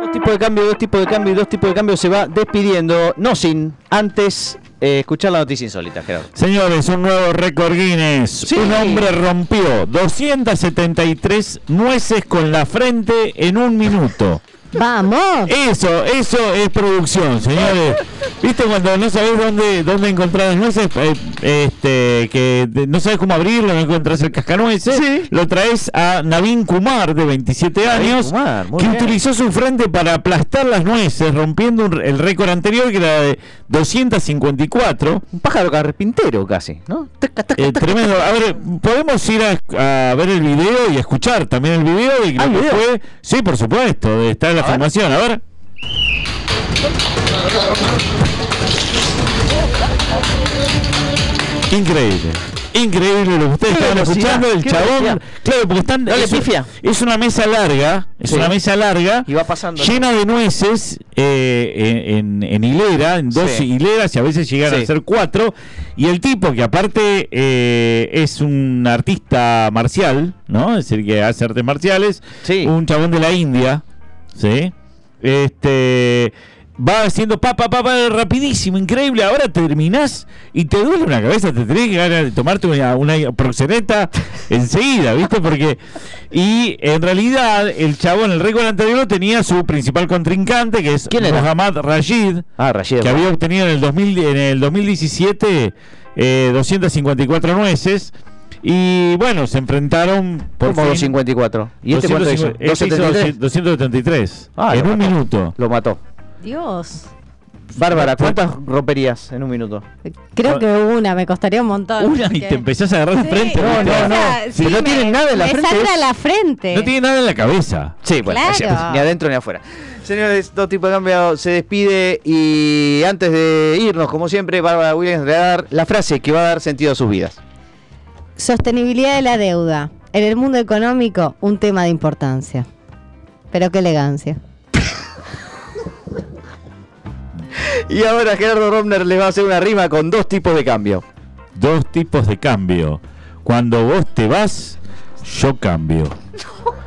Dos tipos de cambio, dos tipos de cambio y dos tipos de cambio se va despidiendo, no sin antes eh, escuchar la noticia insólita, Gerardo. Señores, un nuevo récord Guinness. Sí. Un hombre rompió 273 nueces con la frente en un minuto. Vamos. Eso, eso es producción, señores. ¿Viste cuando no sabés dónde, dónde encontrar las nueces? Eh, este, que de- no sabes cómo abrirlo, no encuentras el cascanueces. Sí. Lo traes a Navin Kumar, de 27 Navin años, Kumar, que bien. utilizó su frente para aplastar las nueces, rompiendo un- el récord anterior, que era de 254. Un pájaro carpintero casi, ¿no? Taca, taca, Eh, taca. tremendo. A ver, podemos ir a, a ver el video y a escuchar también el video y Ah, lo que video. fue. Sí, por supuesto, está en la formación. A ver. Increíble. Increíble lo que ustedes estaban escuchando, el chabón. velocidad. Claro, porque están. No es, pifia. es una mesa larga, es Sí. una mesa larga, Y va pasando. llena de nueces eh, en, en- en hilera, en dos Sí. hileras y a veces llegan Sí. a ser cuatro. Y el tipo que aparte eh, es un artista marcial, ¿no? Es decir, que hace artes marciales, un chabón de la India, ¿sí? Este va haciendo pa pa pa, pa, rapidísimo, increíble. Ahora terminás y te duele una cabeza, te tenés que ganar de tomarte una, una proxeneta enseguida, ¿viste? Porque y en realidad el chabón el récord anterior tenía su principal contrincante que es. Mohammad Rashid, Ah, Rashid. que había obtenido en el 2000 en el 2017 eh, 254 nueces y bueno, se enfrentaron por Como fin- 254. ¿Y este cuánto hizo? 250, este hizo 273. 273 Ah, en un mató. minuto. Lo mató. Dios. Bárbara, ¿cuántas romperías en un minuto? Creo que una, me costaría un montón. Una y te empezás a agarrar de Sí, frente. No, no, no. Si no tienen nada en la me frente, es- la frente. No tiene nada en la cabeza. Sí, bueno, Claro. ni adentro ni afuera. Señores, dos tipos de cambio se despide y antes de irnos, como siempre, Bárbara Williams le va a dar la frase que va a dar sentido a sus vidas. Sostenibilidad de la deuda. En el mundo económico, un tema de importancia. Pero qué elegancia. Y ahora Gerardo Romner le va a hacer una rima con dos tipos de cambio. Dos tipos de cambio. Cuando vos te vas, yo cambio.